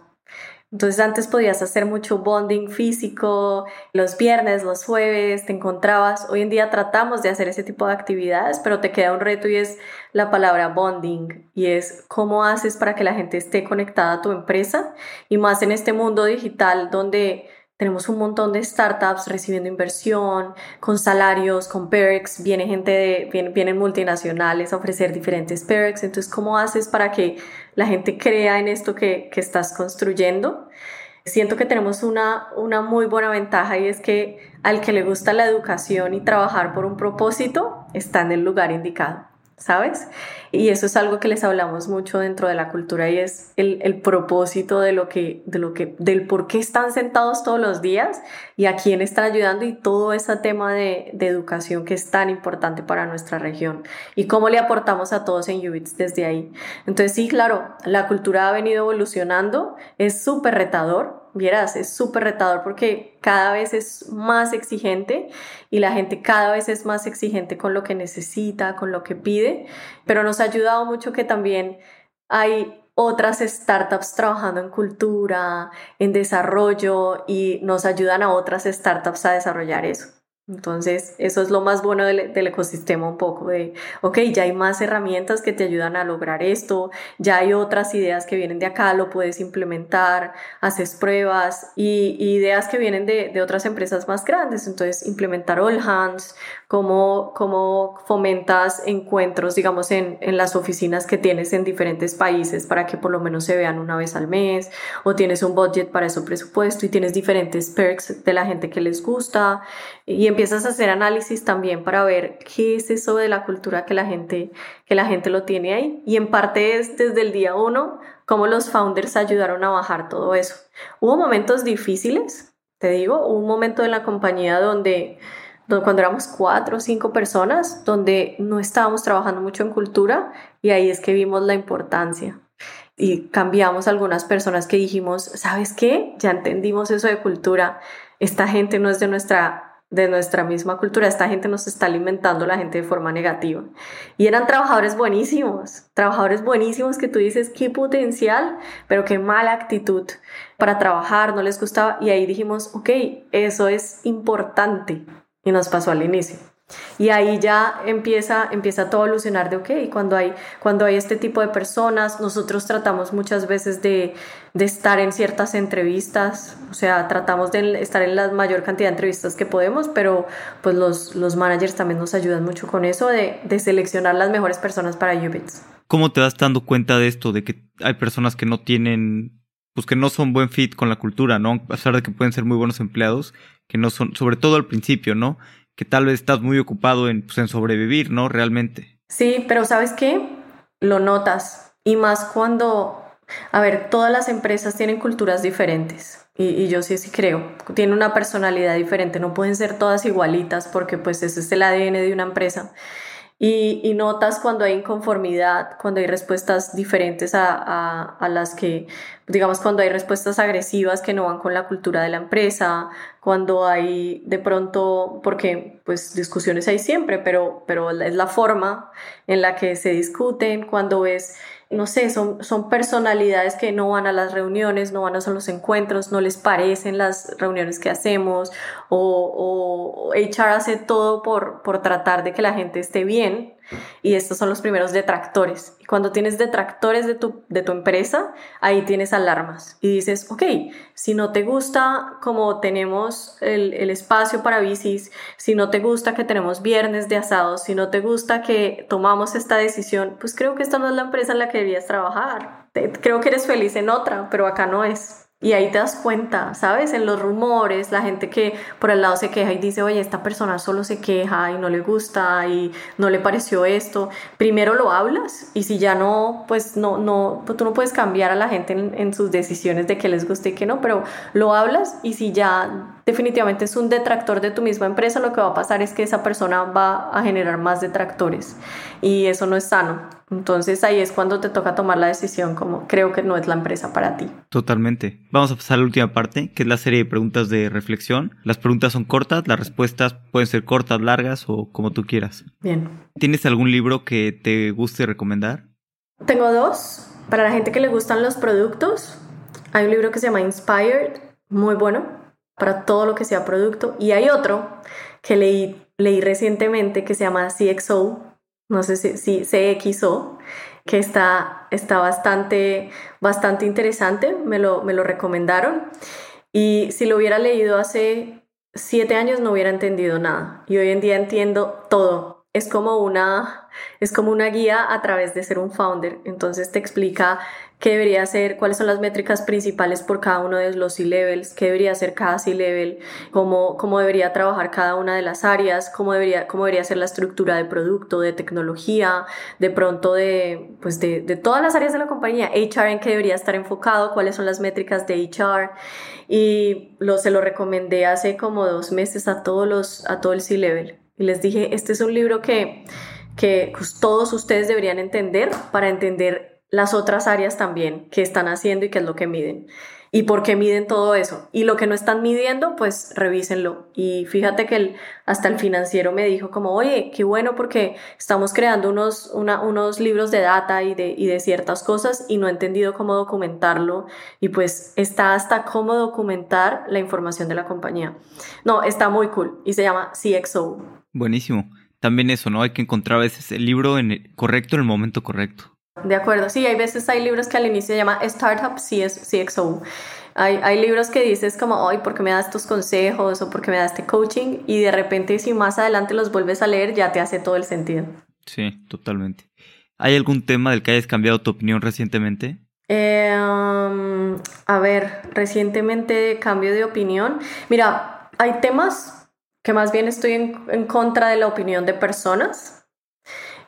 Entonces antes podías hacer mucho bonding físico, los viernes, los jueves, te encontrabas. Hoy en día tratamos de hacer ese tipo de actividades, pero te queda un reto y es la palabra bonding y es cómo haces para que la gente esté conectada a tu empresa y más en este mundo digital donde tenemos un montón de startups recibiendo inversión, con salarios, con perks, viene gente de, vienen, multinacionales a ofrecer diferentes perks. Entonces, ¿cómo haces para que la gente crea en esto que, que estás construyendo? Siento que tenemos una, una muy buena ventaja y es que al que le gusta la educación y trabajar por un propósito, está en el lugar indicado. ¿Sabes? Y eso es algo que les hablamos mucho dentro de la cultura y es el, el, propósito de lo que, de lo que, del por qué están sentados todos los días y a quién están ayudando y todo ese tema de, de educación que es tan importante para nuestra región y cómo le aportamos a todos en Ubits desde ahí. Entonces sí, claro, la cultura ha venido evolucionando, es súper retador, vieras, es súper retador porque cada vez es más exigente y la gente cada vez es más exigente con lo que necesita, con lo que pide, pero nos ha ayudado mucho que también hay otras startups trabajando en cultura, en desarrollo y nos ayudan a otras startups a desarrollar eso. Entonces, eso es lo más bueno del, ecosistema un poco de, ok, ya hay más herramientas que te ayudan a lograr esto, ya hay otras ideas que vienen de acá, lo puedes implementar, haces pruebas y, ideas que vienen de, de, otras empresas más grandes. Entonces, implementar All Hands, cómo, cómo fomentas encuentros, digamos, en, en las oficinas que tienes en diferentes países para que por lo menos se vean una vez al mes, o tienes un budget para ese presupuesto y tienes diferentes perks de la gente que les gusta. Y empiezas a hacer análisis también para ver qué es eso de la cultura que la gente, que la gente lo tiene ahí. Y en parte es desde el día uno cómo los founders ayudaron a bajar todo eso. Hubo momentos difíciles, te digo, hubo un momento en la compañía donde, cuando éramos cuatro o cinco personas, donde no estábamos trabajando mucho en cultura y ahí es que vimos la importancia y cambiamos algunas personas que dijimos, ¿sabes qué? Ya entendimos eso de cultura. Esta gente no es de nuestra de nuestra misma cultura. Esta gente nos está alimentando la gente de forma negativa. Y eran trabajadores buenísimos, trabajadores buenísimos que tú dices, qué potencial, pero qué mala actitud para trabajar, no les gustaba. Y ahí dijimos, ok, eso es importante. Y nos pasó al inicio. Y ahí ya empieza, empieza todo a evolucionar de, ok, cuando hay, cuando hay este tipo de personas, nosotros tratamos muchas veces de, de estar en ciertas entrevistas, o sea, tratamos de estar en la mayor cantidad de entrevistas que podemos, pero pues los, los managers también nos ayudan mucho con eso de, de seleccionar las mejores personas para Ubits. ¿Cómo te das dando cuenta de esto, de que hay personas que no tienen pues que no son buen fit con la cultura, ¿no? A pesar de que pueden ser muy buenos empleados, que no son, sobre todo al principio, ¿no? Que tal vez estás muy ocupado en, pues, en sobrevivir, ¿no? Realmente. Sí, pero ¿sabes qué? Lo notas. Y más cuando, a ver, todas las empresas tienen culturas diferentes. Y, y, yo sí, sí creo, tienen una personalidad diferente, no pueden ser todas igualitas porque pues ese es el ADN de una empresa. Y, notas cuando hay inconformidad, cuando hay respuestas diferentes a, las que, digamos, cuando hay respuestas agresivas que no van con la cultura de la empresa, cuando hay de pronto, porque pues discusiones hay siempre, pero, pero es la forma en la que se discuten, cuando ves no sé, son, son personalidades que no van a las reuniones, no van a los encuentros, no les parecen las reuniones que hacemos, o, o HR hace todo por, por tratar de que la gente esté bien, y estos son los primeros detractores. Y cuando tienes detractores de tu, de tu empresa, ahí tienes alarmas y dices, ok, si no te gusta como tenemos el, el espacio para bicis, si no te gusta que tenemos viernes de asados, si no te gusta que tomamos esta decisión, pues creo que esta no es la empresa en la que debías trabajar. Creo que eres feliz en otra, pero acá no es. Y ahí te das cuenta, ¿sabes? En los rumores, la gente que por el lado se queja y dice, oye, esta persona solo se queja y no le gusta y no le pareció esto. Primero lo hablas y si ya no, pues no, no, pues tú no puedes cambiar a la gente en, sus decisiones de qué les guste y qué no, pero lo hablas y si ya definitivamente es un detractor de tu misma empresa, lo que va a pasar es que esa persona va a generar más detractores y eso no es sano. Entonces ahí es cuando te toca tomar la decisión como creo que no es la empresa para ti. Totalmente. Vamos a pasar a la última parte, que es la serie de preguntas de reflexión. Las preguntas son cortas, las respuestas pueden ser cortas, largas o como tú quieras. Bien. ¿Tienes algún libro que te guste recomendar? Tengo dos. Para la gente que le gustan los productos, hay un libro que se llama Inspired, muy bueno, para todo lo que sea producto. Y hay otro que leí, leí recientemente que se llama CXO, no sé si, si CXO, que está, está bastante, bastante interesante, me lo, me lo recomendaron. Y si lo hubiera leído hace siete años no hubiera entendido nada. Y hoy en día entiendo todo. Es como una, es como una guía a través de ser un founder. Entonces te explica qué debería ser, cuáles son las métricas principales por cada uno de los C-levels, qué debería ser cada C-level, cómo, cómo debería trabajar cada una de las áreas, cómo debería, cómo debería ser la estructura de producto, de tecnología, de pronto de, pues de, de todas las áreas de la compañía, HR en qué debería estar enfocado, cuáles son las métricas de HR. Y lo, se lo recomendé hace como dos meses a todos los, a todo el C-level. Y les dije, este es un libro que, que pues, todos ustedes deberían entender para entender las otras áreas también, qué están haciendo y qué es lo que miden y por qué miden todo eso. Y lo que no están midiendo, pues revísenlo. Y fíjate que hasta el financiero me dijo como, oye, qué bueno porque estamos creando unos, unos libros de data y de, y de ciertas cosas y no he entendido cómo documentarlo. Y pues está hasta cómo documentar la información de la compañía. No, está muy cool y se llama CXO. Buenísimo. También eso, ¿no? Hay que encontrar a veces el libro correcto en el momento correcto. De acuerdo, sí, hay veces hay libros que al inicio se llama Startup CXO. Hay, hay libros que dices como, ay, ¿por qué me das estos consejos o por qué me das este coaching? Y de repente si más adelante los vuelves a leer ya te hace todo el sentido. Sí, totalmente. ¿Hay algún tema del que hayas cambiado tu opinión recientemente? Eh, um, a ver, recientemente cambio de opinión. Mira, hay temas que más bien estoy en, en contra de la opinión de personas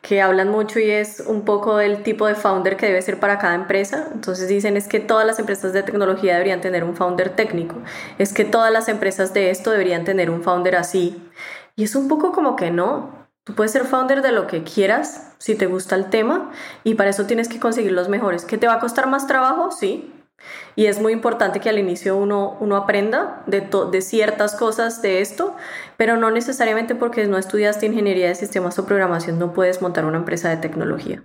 que hablan mucho y es un poco del tipo de founder que debe ser para cada empresa. Entonces dicen es que todas las empresas de tecnología deberían tener un founder técnico, es que todas las empresas de esto deberían tener un founder así. Y es un poco como que no. Tú puedes ser founder de lo que quieras si te gusta el tema y para eso tienes que conseguir los mejores. ¿Que te va a costar más trabajo? Sí, y es muy importante que al inicio uno, uno aprenda de, de ciertas cosas de esto, pero no necesariamente porque no estudiaste ingeniería de sistemas o programación no puedes montar una empresa de tecnología.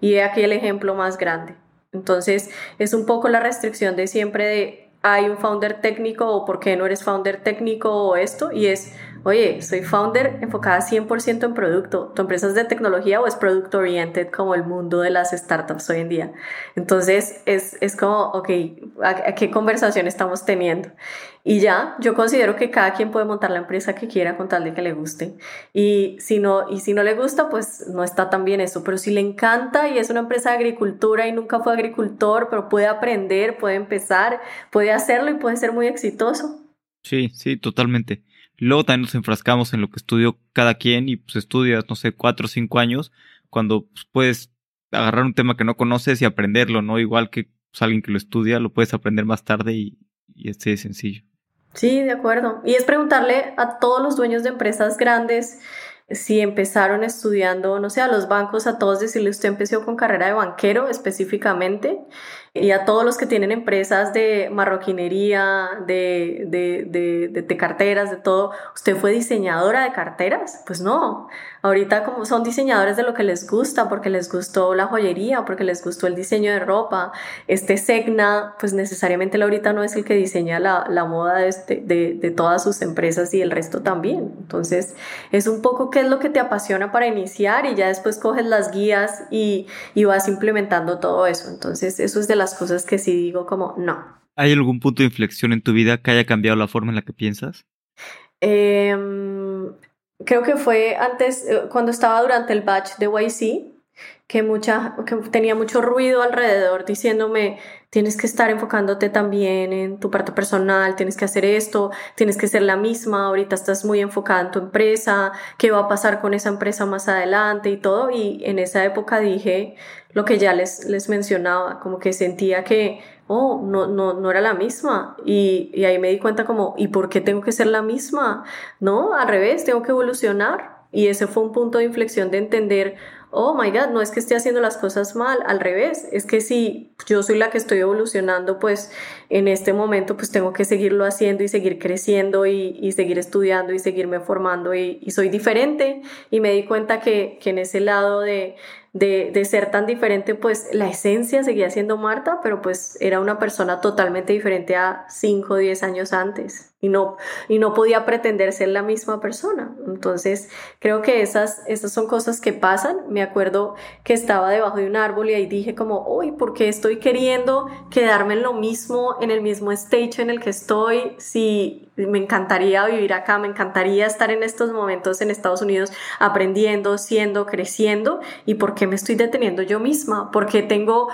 Y he aquí el ejemplo más grande. Entonces, es un poco la restricción de siempre hay un founder técnico o por qué no eres founder técnico o esto, y es oye, soy founder enfocada 100% en producto. ¿Tu empresa es de tecnología o es product oriented como el mundo de las startups hoy en día? Entonces es, es como, ok, ¿a, qué conversación estamos teniendo? Y ya, yo considero que cada quien puede montar la empresa que quiera con tal de que le guste. Y si no, y si no le gusta, pues no está tan bien eso. Pero si le encanta y es una empresa de agricultura y nunca fue agricultor, pero puede aprender, puede empezar, puede hacerlo y puede ser muy exitoso. Sí, sí, totalmente. Luego también nos enfrascamos en lo que estudió cada quien y pues estudias, no sé, cuatro o cinco años, cuando pues, puedes agarrar un tema que no conoces y aprenderlo, ¿no? Igual que pues, alguien que lo estudia, lo puedes aprender más tarde y, y de sencillo. Sí, de acuerdo. Y es preguntarle a todos los dueños de empresas grandes si empezaron estudiando, no sé, a los bancos, a todos decirle, usted empezó con carrera de banquero específicamente, y a todos los que tienen empresas de marroquinería, de, de, de, carteras, de todo, ¿usted fue diseñadora de carteras? Pues no, ahorita como son diseñadores de lo que les gusta, porque les gustó la joyería, porque les gustó el diseño de ropa, este Segna, pues necesariamente ahorita no es el que diseña la, la moda de, este, de, de todas sus empresas y el resto también. Entonces es un poco qué es lo que te apasiona para iniciar y ya después coges las guías y, y vas implementando todo eso. Entonces eso es de la cosas que sí digo como no. ¿Hay algún punto de inflexión en tu vida que haya cambiado la forma en la que piensas? Em, creo que fue antes, eh, cuando estaba durante el batch de YC, que, mucha, que tenía mucho ruido alrededor diciéndome, tienes que estar enfocándote también en tu parte personal, tienes que hacer esto, tienes que ser la misma, ahorita estás muy enfocada en tu empresa, qué va a pasar con esa empresa más adelante y todo. Y en esa época dije lo que ya les, les mencionaba, como que sentía que, oh, no, no, no era la misma. Y, y ahí me di cuenta como, ¿y por qué tengo que ser la misma? No, al revés, tengo que evolucionar. Y ese fue un punto de inflexión de entender, oh my God, no es que esté haciendo las cosas mal, al revés, es que si yo soy la que estoy evolucionando, pues en este momento pues tengo que seguirlo haciendo y seguir creciendo y, seguir estudiando y seguirme formando y, y, soy diferente y me di cuenta que, que en ese lado de, de, de, ser tan diferente, pues la esencia seguía siendo Marta, pero pues era una persona totalmente diferente a 5 o 10 años antes y no, y no podía pretender ser la misma persona. Entonces, creo que esas, esas son cosas que pasan. Me acuerdo que estaba debajo de un árbol y ahí dije como, uy, ¿por qué estoy queriendo quedarme en lo mismo, en el mismo stage en el que estoy? Si me encantaría vivir acá, me encantaría estar en estos momentos en Estados Unidos aprendiendo, siendo, creciendo. ¿Y por qué me estoy deteniendo yo misma? Porque tengo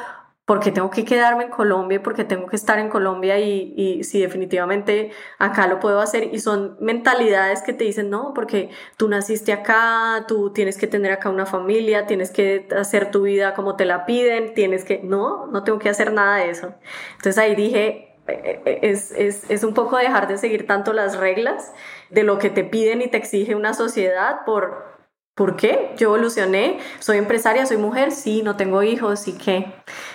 porque tengo que quedarme en Colombia, porque tengo que estar en Colombia y, y si definitivamente acá lo puedo hacer. Y son mentalidades que te dicen, no, porque tú naciste acá, tú tienes que tener acá una familia, tienes que hacer tu vida como te la piden, tienes que, no, no tengo que hacer nada de eso. Entonces ahí dije, eh, eh, es, es, es un poco dejar de seguir tanto las reglas de lo que te piden y te exige una sociedad por ¿Por qué? Yo evolucioné, soy empresaria, soy mujer, sí, no tengo hijos, ¿y qué?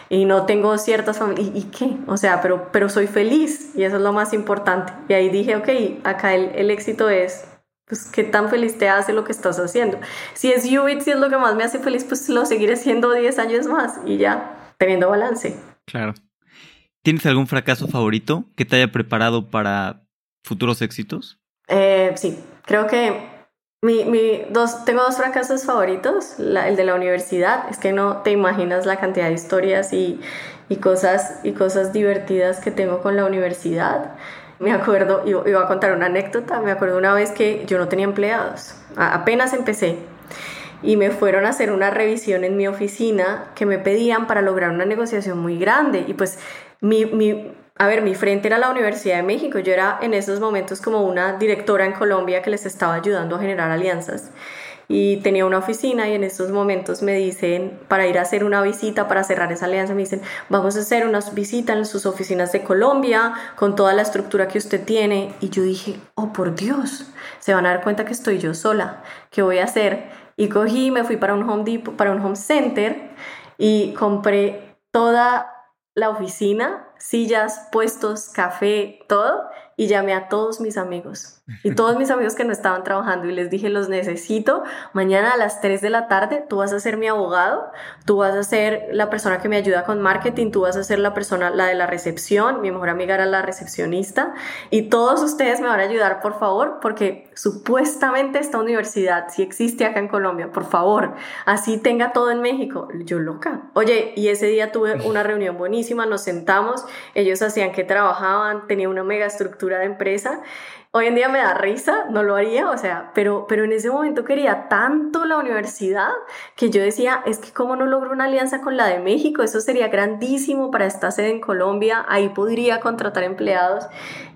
Y no tengo ciertas familias, ¿y, qué? O sea, pero, pero soy feliz y eso es lo más importante. Y ahí dije, ok, acá el, el éxito es, pues, qué tan feliz te hace lo que estás haciendo. Si es Ubit, si es lo que más me hace feliz, pues lo seguiré siendo 10 años más y ya, teniendo balance. Claro. ¿Tienes algún fracaso favorito que te haya preparado para futuros éxitos? Eh, sí, creo que mi, mi, dos, tengo dos fracasos favoritos. el de la universidad, es que no te imaginas la cantidad de historias y, y, cosas, y cosas divertidas que tengo con la universidad. Me acuerdo, iba a contar una anécdota, me acuerdo una vez que yo no tenía empleados, apenas empecé y me fueron a hacer una revisión en mi oficina que me pedían para lograr una negociación muy grande y pues mi, mi a ver, mi frente era la Universidad de México. Yo era en esos momentos como una directora en Colombia que les estaba ayudando a generar alianzas. Y tenía una oficina y en estos momentos me dicen, para ir a hacer una visita, para cerrar esa alianza, me dicen, vamos a hacer una visita en sus oficinas de Colombia con toda la estructura que usted tiene. Y yo dije, oh por Dios, se van a dar cuenta que estoy yo sola. ¿Qué voy a hacer? Y cogí, me fui para un Home Depot, para un Home Center y compré toda la oficina, sillas, puestos, café, todo, y llamé a todos mis amigos y todos mis amigos que no estaban trabajando y les dije, los necesito, mañana a las 3 de la tarde tú vas a ser mi abogado, tú vas a ser la persona que me ayuda con marketing, tú vas a ser la persona, la de la recepción, mi mejor amiga era la recepcionista y todos ustedes me van a ayudar, por favor, porque supuestamente esta universidad si existe acá en Colombia, por favor, así tenga todo en México, yo loca. Oye, y ese día tuve una reunión buenísima, nos sentamos, ellos hacían que trabajaban, tenía una mega estructura de empresa. Hoy en día me da risa, no lo haría, o sea, pero, pero en ese momento quería tanto la universidad que yo decía, es que cómo no logro una alianza con la de México, eso sería grandísimo para esta sede en Colombia, ahí podría contratar empleados,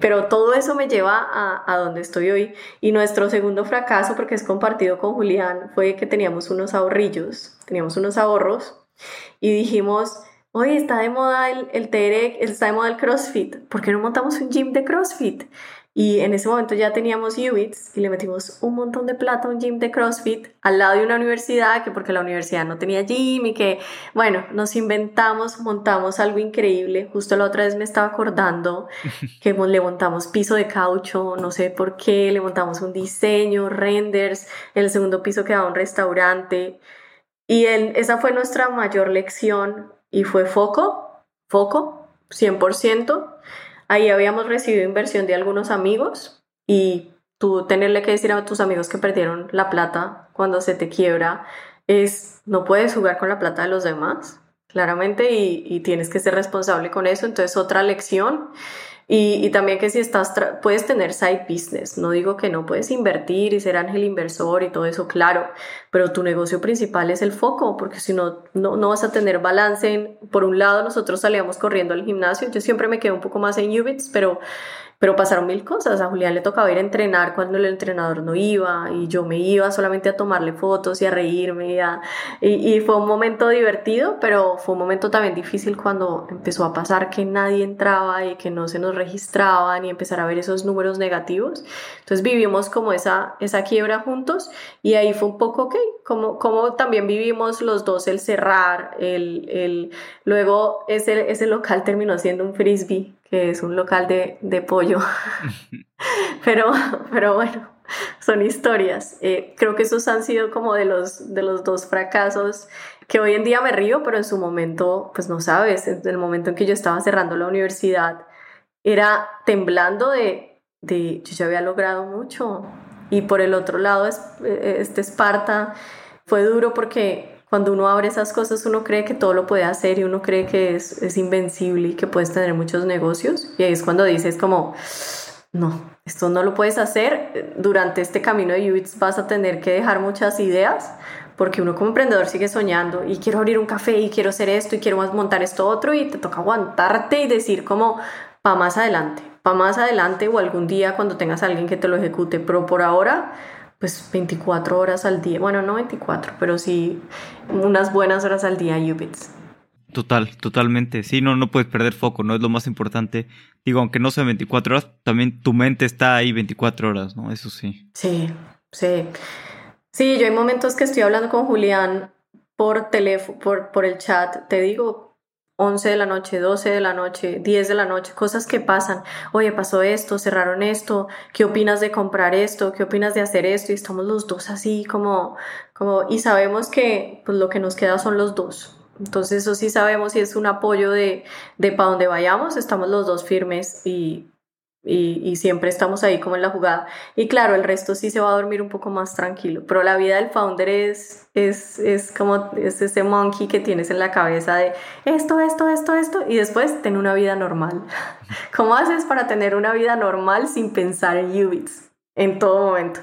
pero todo eso me lleva a, donde estoy hoy. Y nuestro segundo fracaso, porque es compartido con Julián, fue que teníamos unos ahorrillos, teníamos unos ahorros y dijimos, Oye, está de moda el, el TRX, está de moda el CrossFit. ¿Por qué no montamos un gym de CrossFit? Y en ese momento ya teníamos UBITS y le metimos un montón de plata a un gym de CrossFit al lado de una universidad, que porque la universidad no tenía gym y que, bueno, nos inventamos, montamos algo increíble. Justo la otra vez me estaba acordando que le montamos piso de caucho, no sé por qué, le montamos un diseño, renders, en el segundo piso quedaba un restaurante. Y esa fue nuestra mayor lección y fue foco, foco, 100%. Ahí habíamos recibido inversión de algunos amigos y tú tenerle que decir a tus amigos que perdieron la plata cuando se te quiebra es, no puedes jugar con la plata de los demás, claramente, y, tienes que ser responsable con eso. Entonces, otra lección y, también que si estás, puedes tener side business, no digo que no puedes invertir y ser ángel inversor y todo eso, claro, pero tu negocio principal es el foco, porque si no, no, no vas a tener balance. En, por un lado, nosotros salíamos corriendo al gimnasio, yo siempre me quedé un poco más en Ubits, pero pero pasaron mil cosas. A Julián le tocaba ir a entrenar cuando el entrenador no iba y yo me iba solamente a tomarle fotos y a reírme. Y, fue un momento divertido, pero fue un momento también difícil cuando empezó a pasar que nadie entraba y que no se nos registraban y empezar a ver esos números negativos. Entonces vivimos como esa, esa quiebra juntos y ahí fue un poco, ok, como, como también vivimos los dos el cerrar, el, el, luego ese, ese local terminó siendo un frisbee que es un local de, de pollo. pero, pero bueno, son historias. Eh, creo que esos han sido como de los, de los dos fracasos que hoy en día me río, pero en su momento, pues no sabes, en el momento en que yo estaba cerrando la universidad, era temblando de, de yo ya había logrado mucho. Y por el otro lado, eh, este Esparta fue duro porque cuando uno abre esas cosas, uno cree que todo lo puede hacer y uno cree que es, es invencible y que puedes tener muchos negocios. Y ahí es cuando dices como, no, esto no lo puedes hacer. Durante este camino de UBITS vas a tener que dejar muchas ideas porque uno como emprendedor sigue soñando y quiero abrir un café y quiero hacer esto y quiero montar esto otro y te toca aguantarte y decir como, para más adelante, para más adelante o algún día cuando tengas alguien que te lo ejecute, pero por ahora pues 24 horas al día, bueno, no 24, pero sí unas buenas horas al día Ubits. Total, totalmente. Sí, no, no puedes perder foco, ¿no? Es lo más importante. Digo, aunque no sea 24 horas, también tu mente está ahí 24 horas, ¿no? Eso sí. Sí, sí. Sí, yo hay momentos que estoy hablando con Julián por teléfono, por, por el chat, te digo, 11 de la noche, 12 de la noche, 10 de la noche, cosas que pasan. Oye, pasó esto, cerraron esto, ¿qué opinas de comprar esto? ¿Qué opinas de hacer esto? Y estamos los dos así como, como, y sabemos que pues lo que nos queda son los dos. Entonces eso sí sabemos y es un apoyo de, de para donde vayamos, estamos los dos firmes y y, siempre estamos ahí como en la jugada. Y claro, el resto sí se va a dormir un poco más tranquilo, pero la vida del founder es, es, es como es ese monkey que tienes en la cabeza de esto, esto, esto, esto, y después ten una vida normal. ¿Cómo haces para tener una vida normal sin pensar en Ubits en todo momento?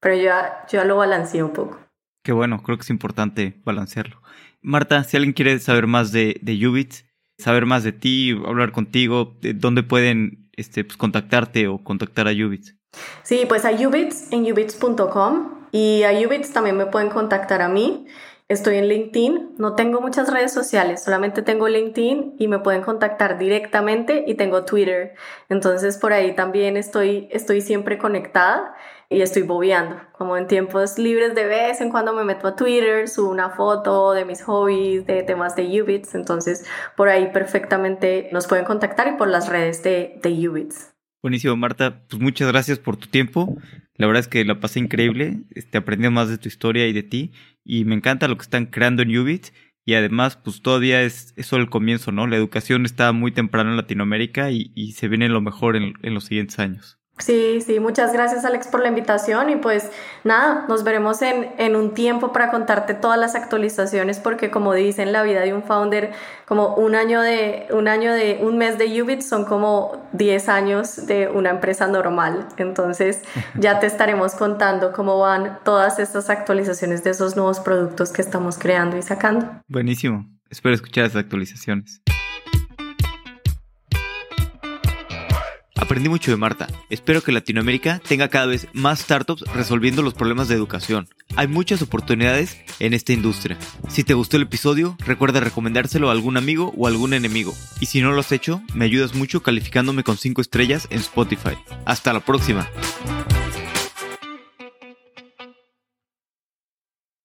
Pero yo ya, yo lo balanceé un poco. Qué bueno, creo que es importante balancearlo. Marta, si alguien quiere saber más de, de Ubits, saber más de ti, hablar contigo, ¿dónde pueden este, pues, contactarte o contactar a Ubits? Sí, pues a Ubits en ubits.com y a Ubits también me pueden contactar a mí. Estoy en LinkedIn, no tengo muchas redes sociales, solamente tengo LinkedIn y me pueden contactar directamente y tengo Twitter. Entonces por ahí también estoy, estoy siempre conectada y estoy bobeando. Como en tiempos libres de vez en cuando me meto a Twitter, subo una foto de mis hobbies, de temas de Ubits. Entonces, por ahí perfectamente nos pueden contactar y por las redes de, de Ubits. Buenísimo, Marta. Pues muchas gracias por tu tiempo. La verdad es que la pasé increíble. Este, aprendí más de tu historia y de ti. Y me encanta lo que están creando en Ubits. Y además, pues todavía es eso el comienzo, ¿no? La educación está muy temprano en Latinoamérica y, se viene lo mejor en los siguientes años. Sí, sí, muchas gracias Alex por la invitación y pues nada, nos veremos en, en, un tiempo para contarte todas las actualizaciones porque como dicen la vida de un founder, como un año de, un año de, un mes de Ubit son como 10 años de una empresa normal. Entonces ya te estaremos contando cómo van todas estas actualizaciones de esos nuevos productos que estamos creando y sacando. Buenísimo, espero escuchar esas actualizaciones. Aprendí mucho de Marta. Espero que Latinoamérica tenga cada vez más startups resolviendo los problemas de educación. Hay muchas oportunidades en esta industria. Si te gustó el episodio, recuerda recomendárselo a algún amigo o algún enemigo. Y si no lo has hecho, me ayudas mucho calificándome con 5 estrellas en Spotify. Hasta la próxima.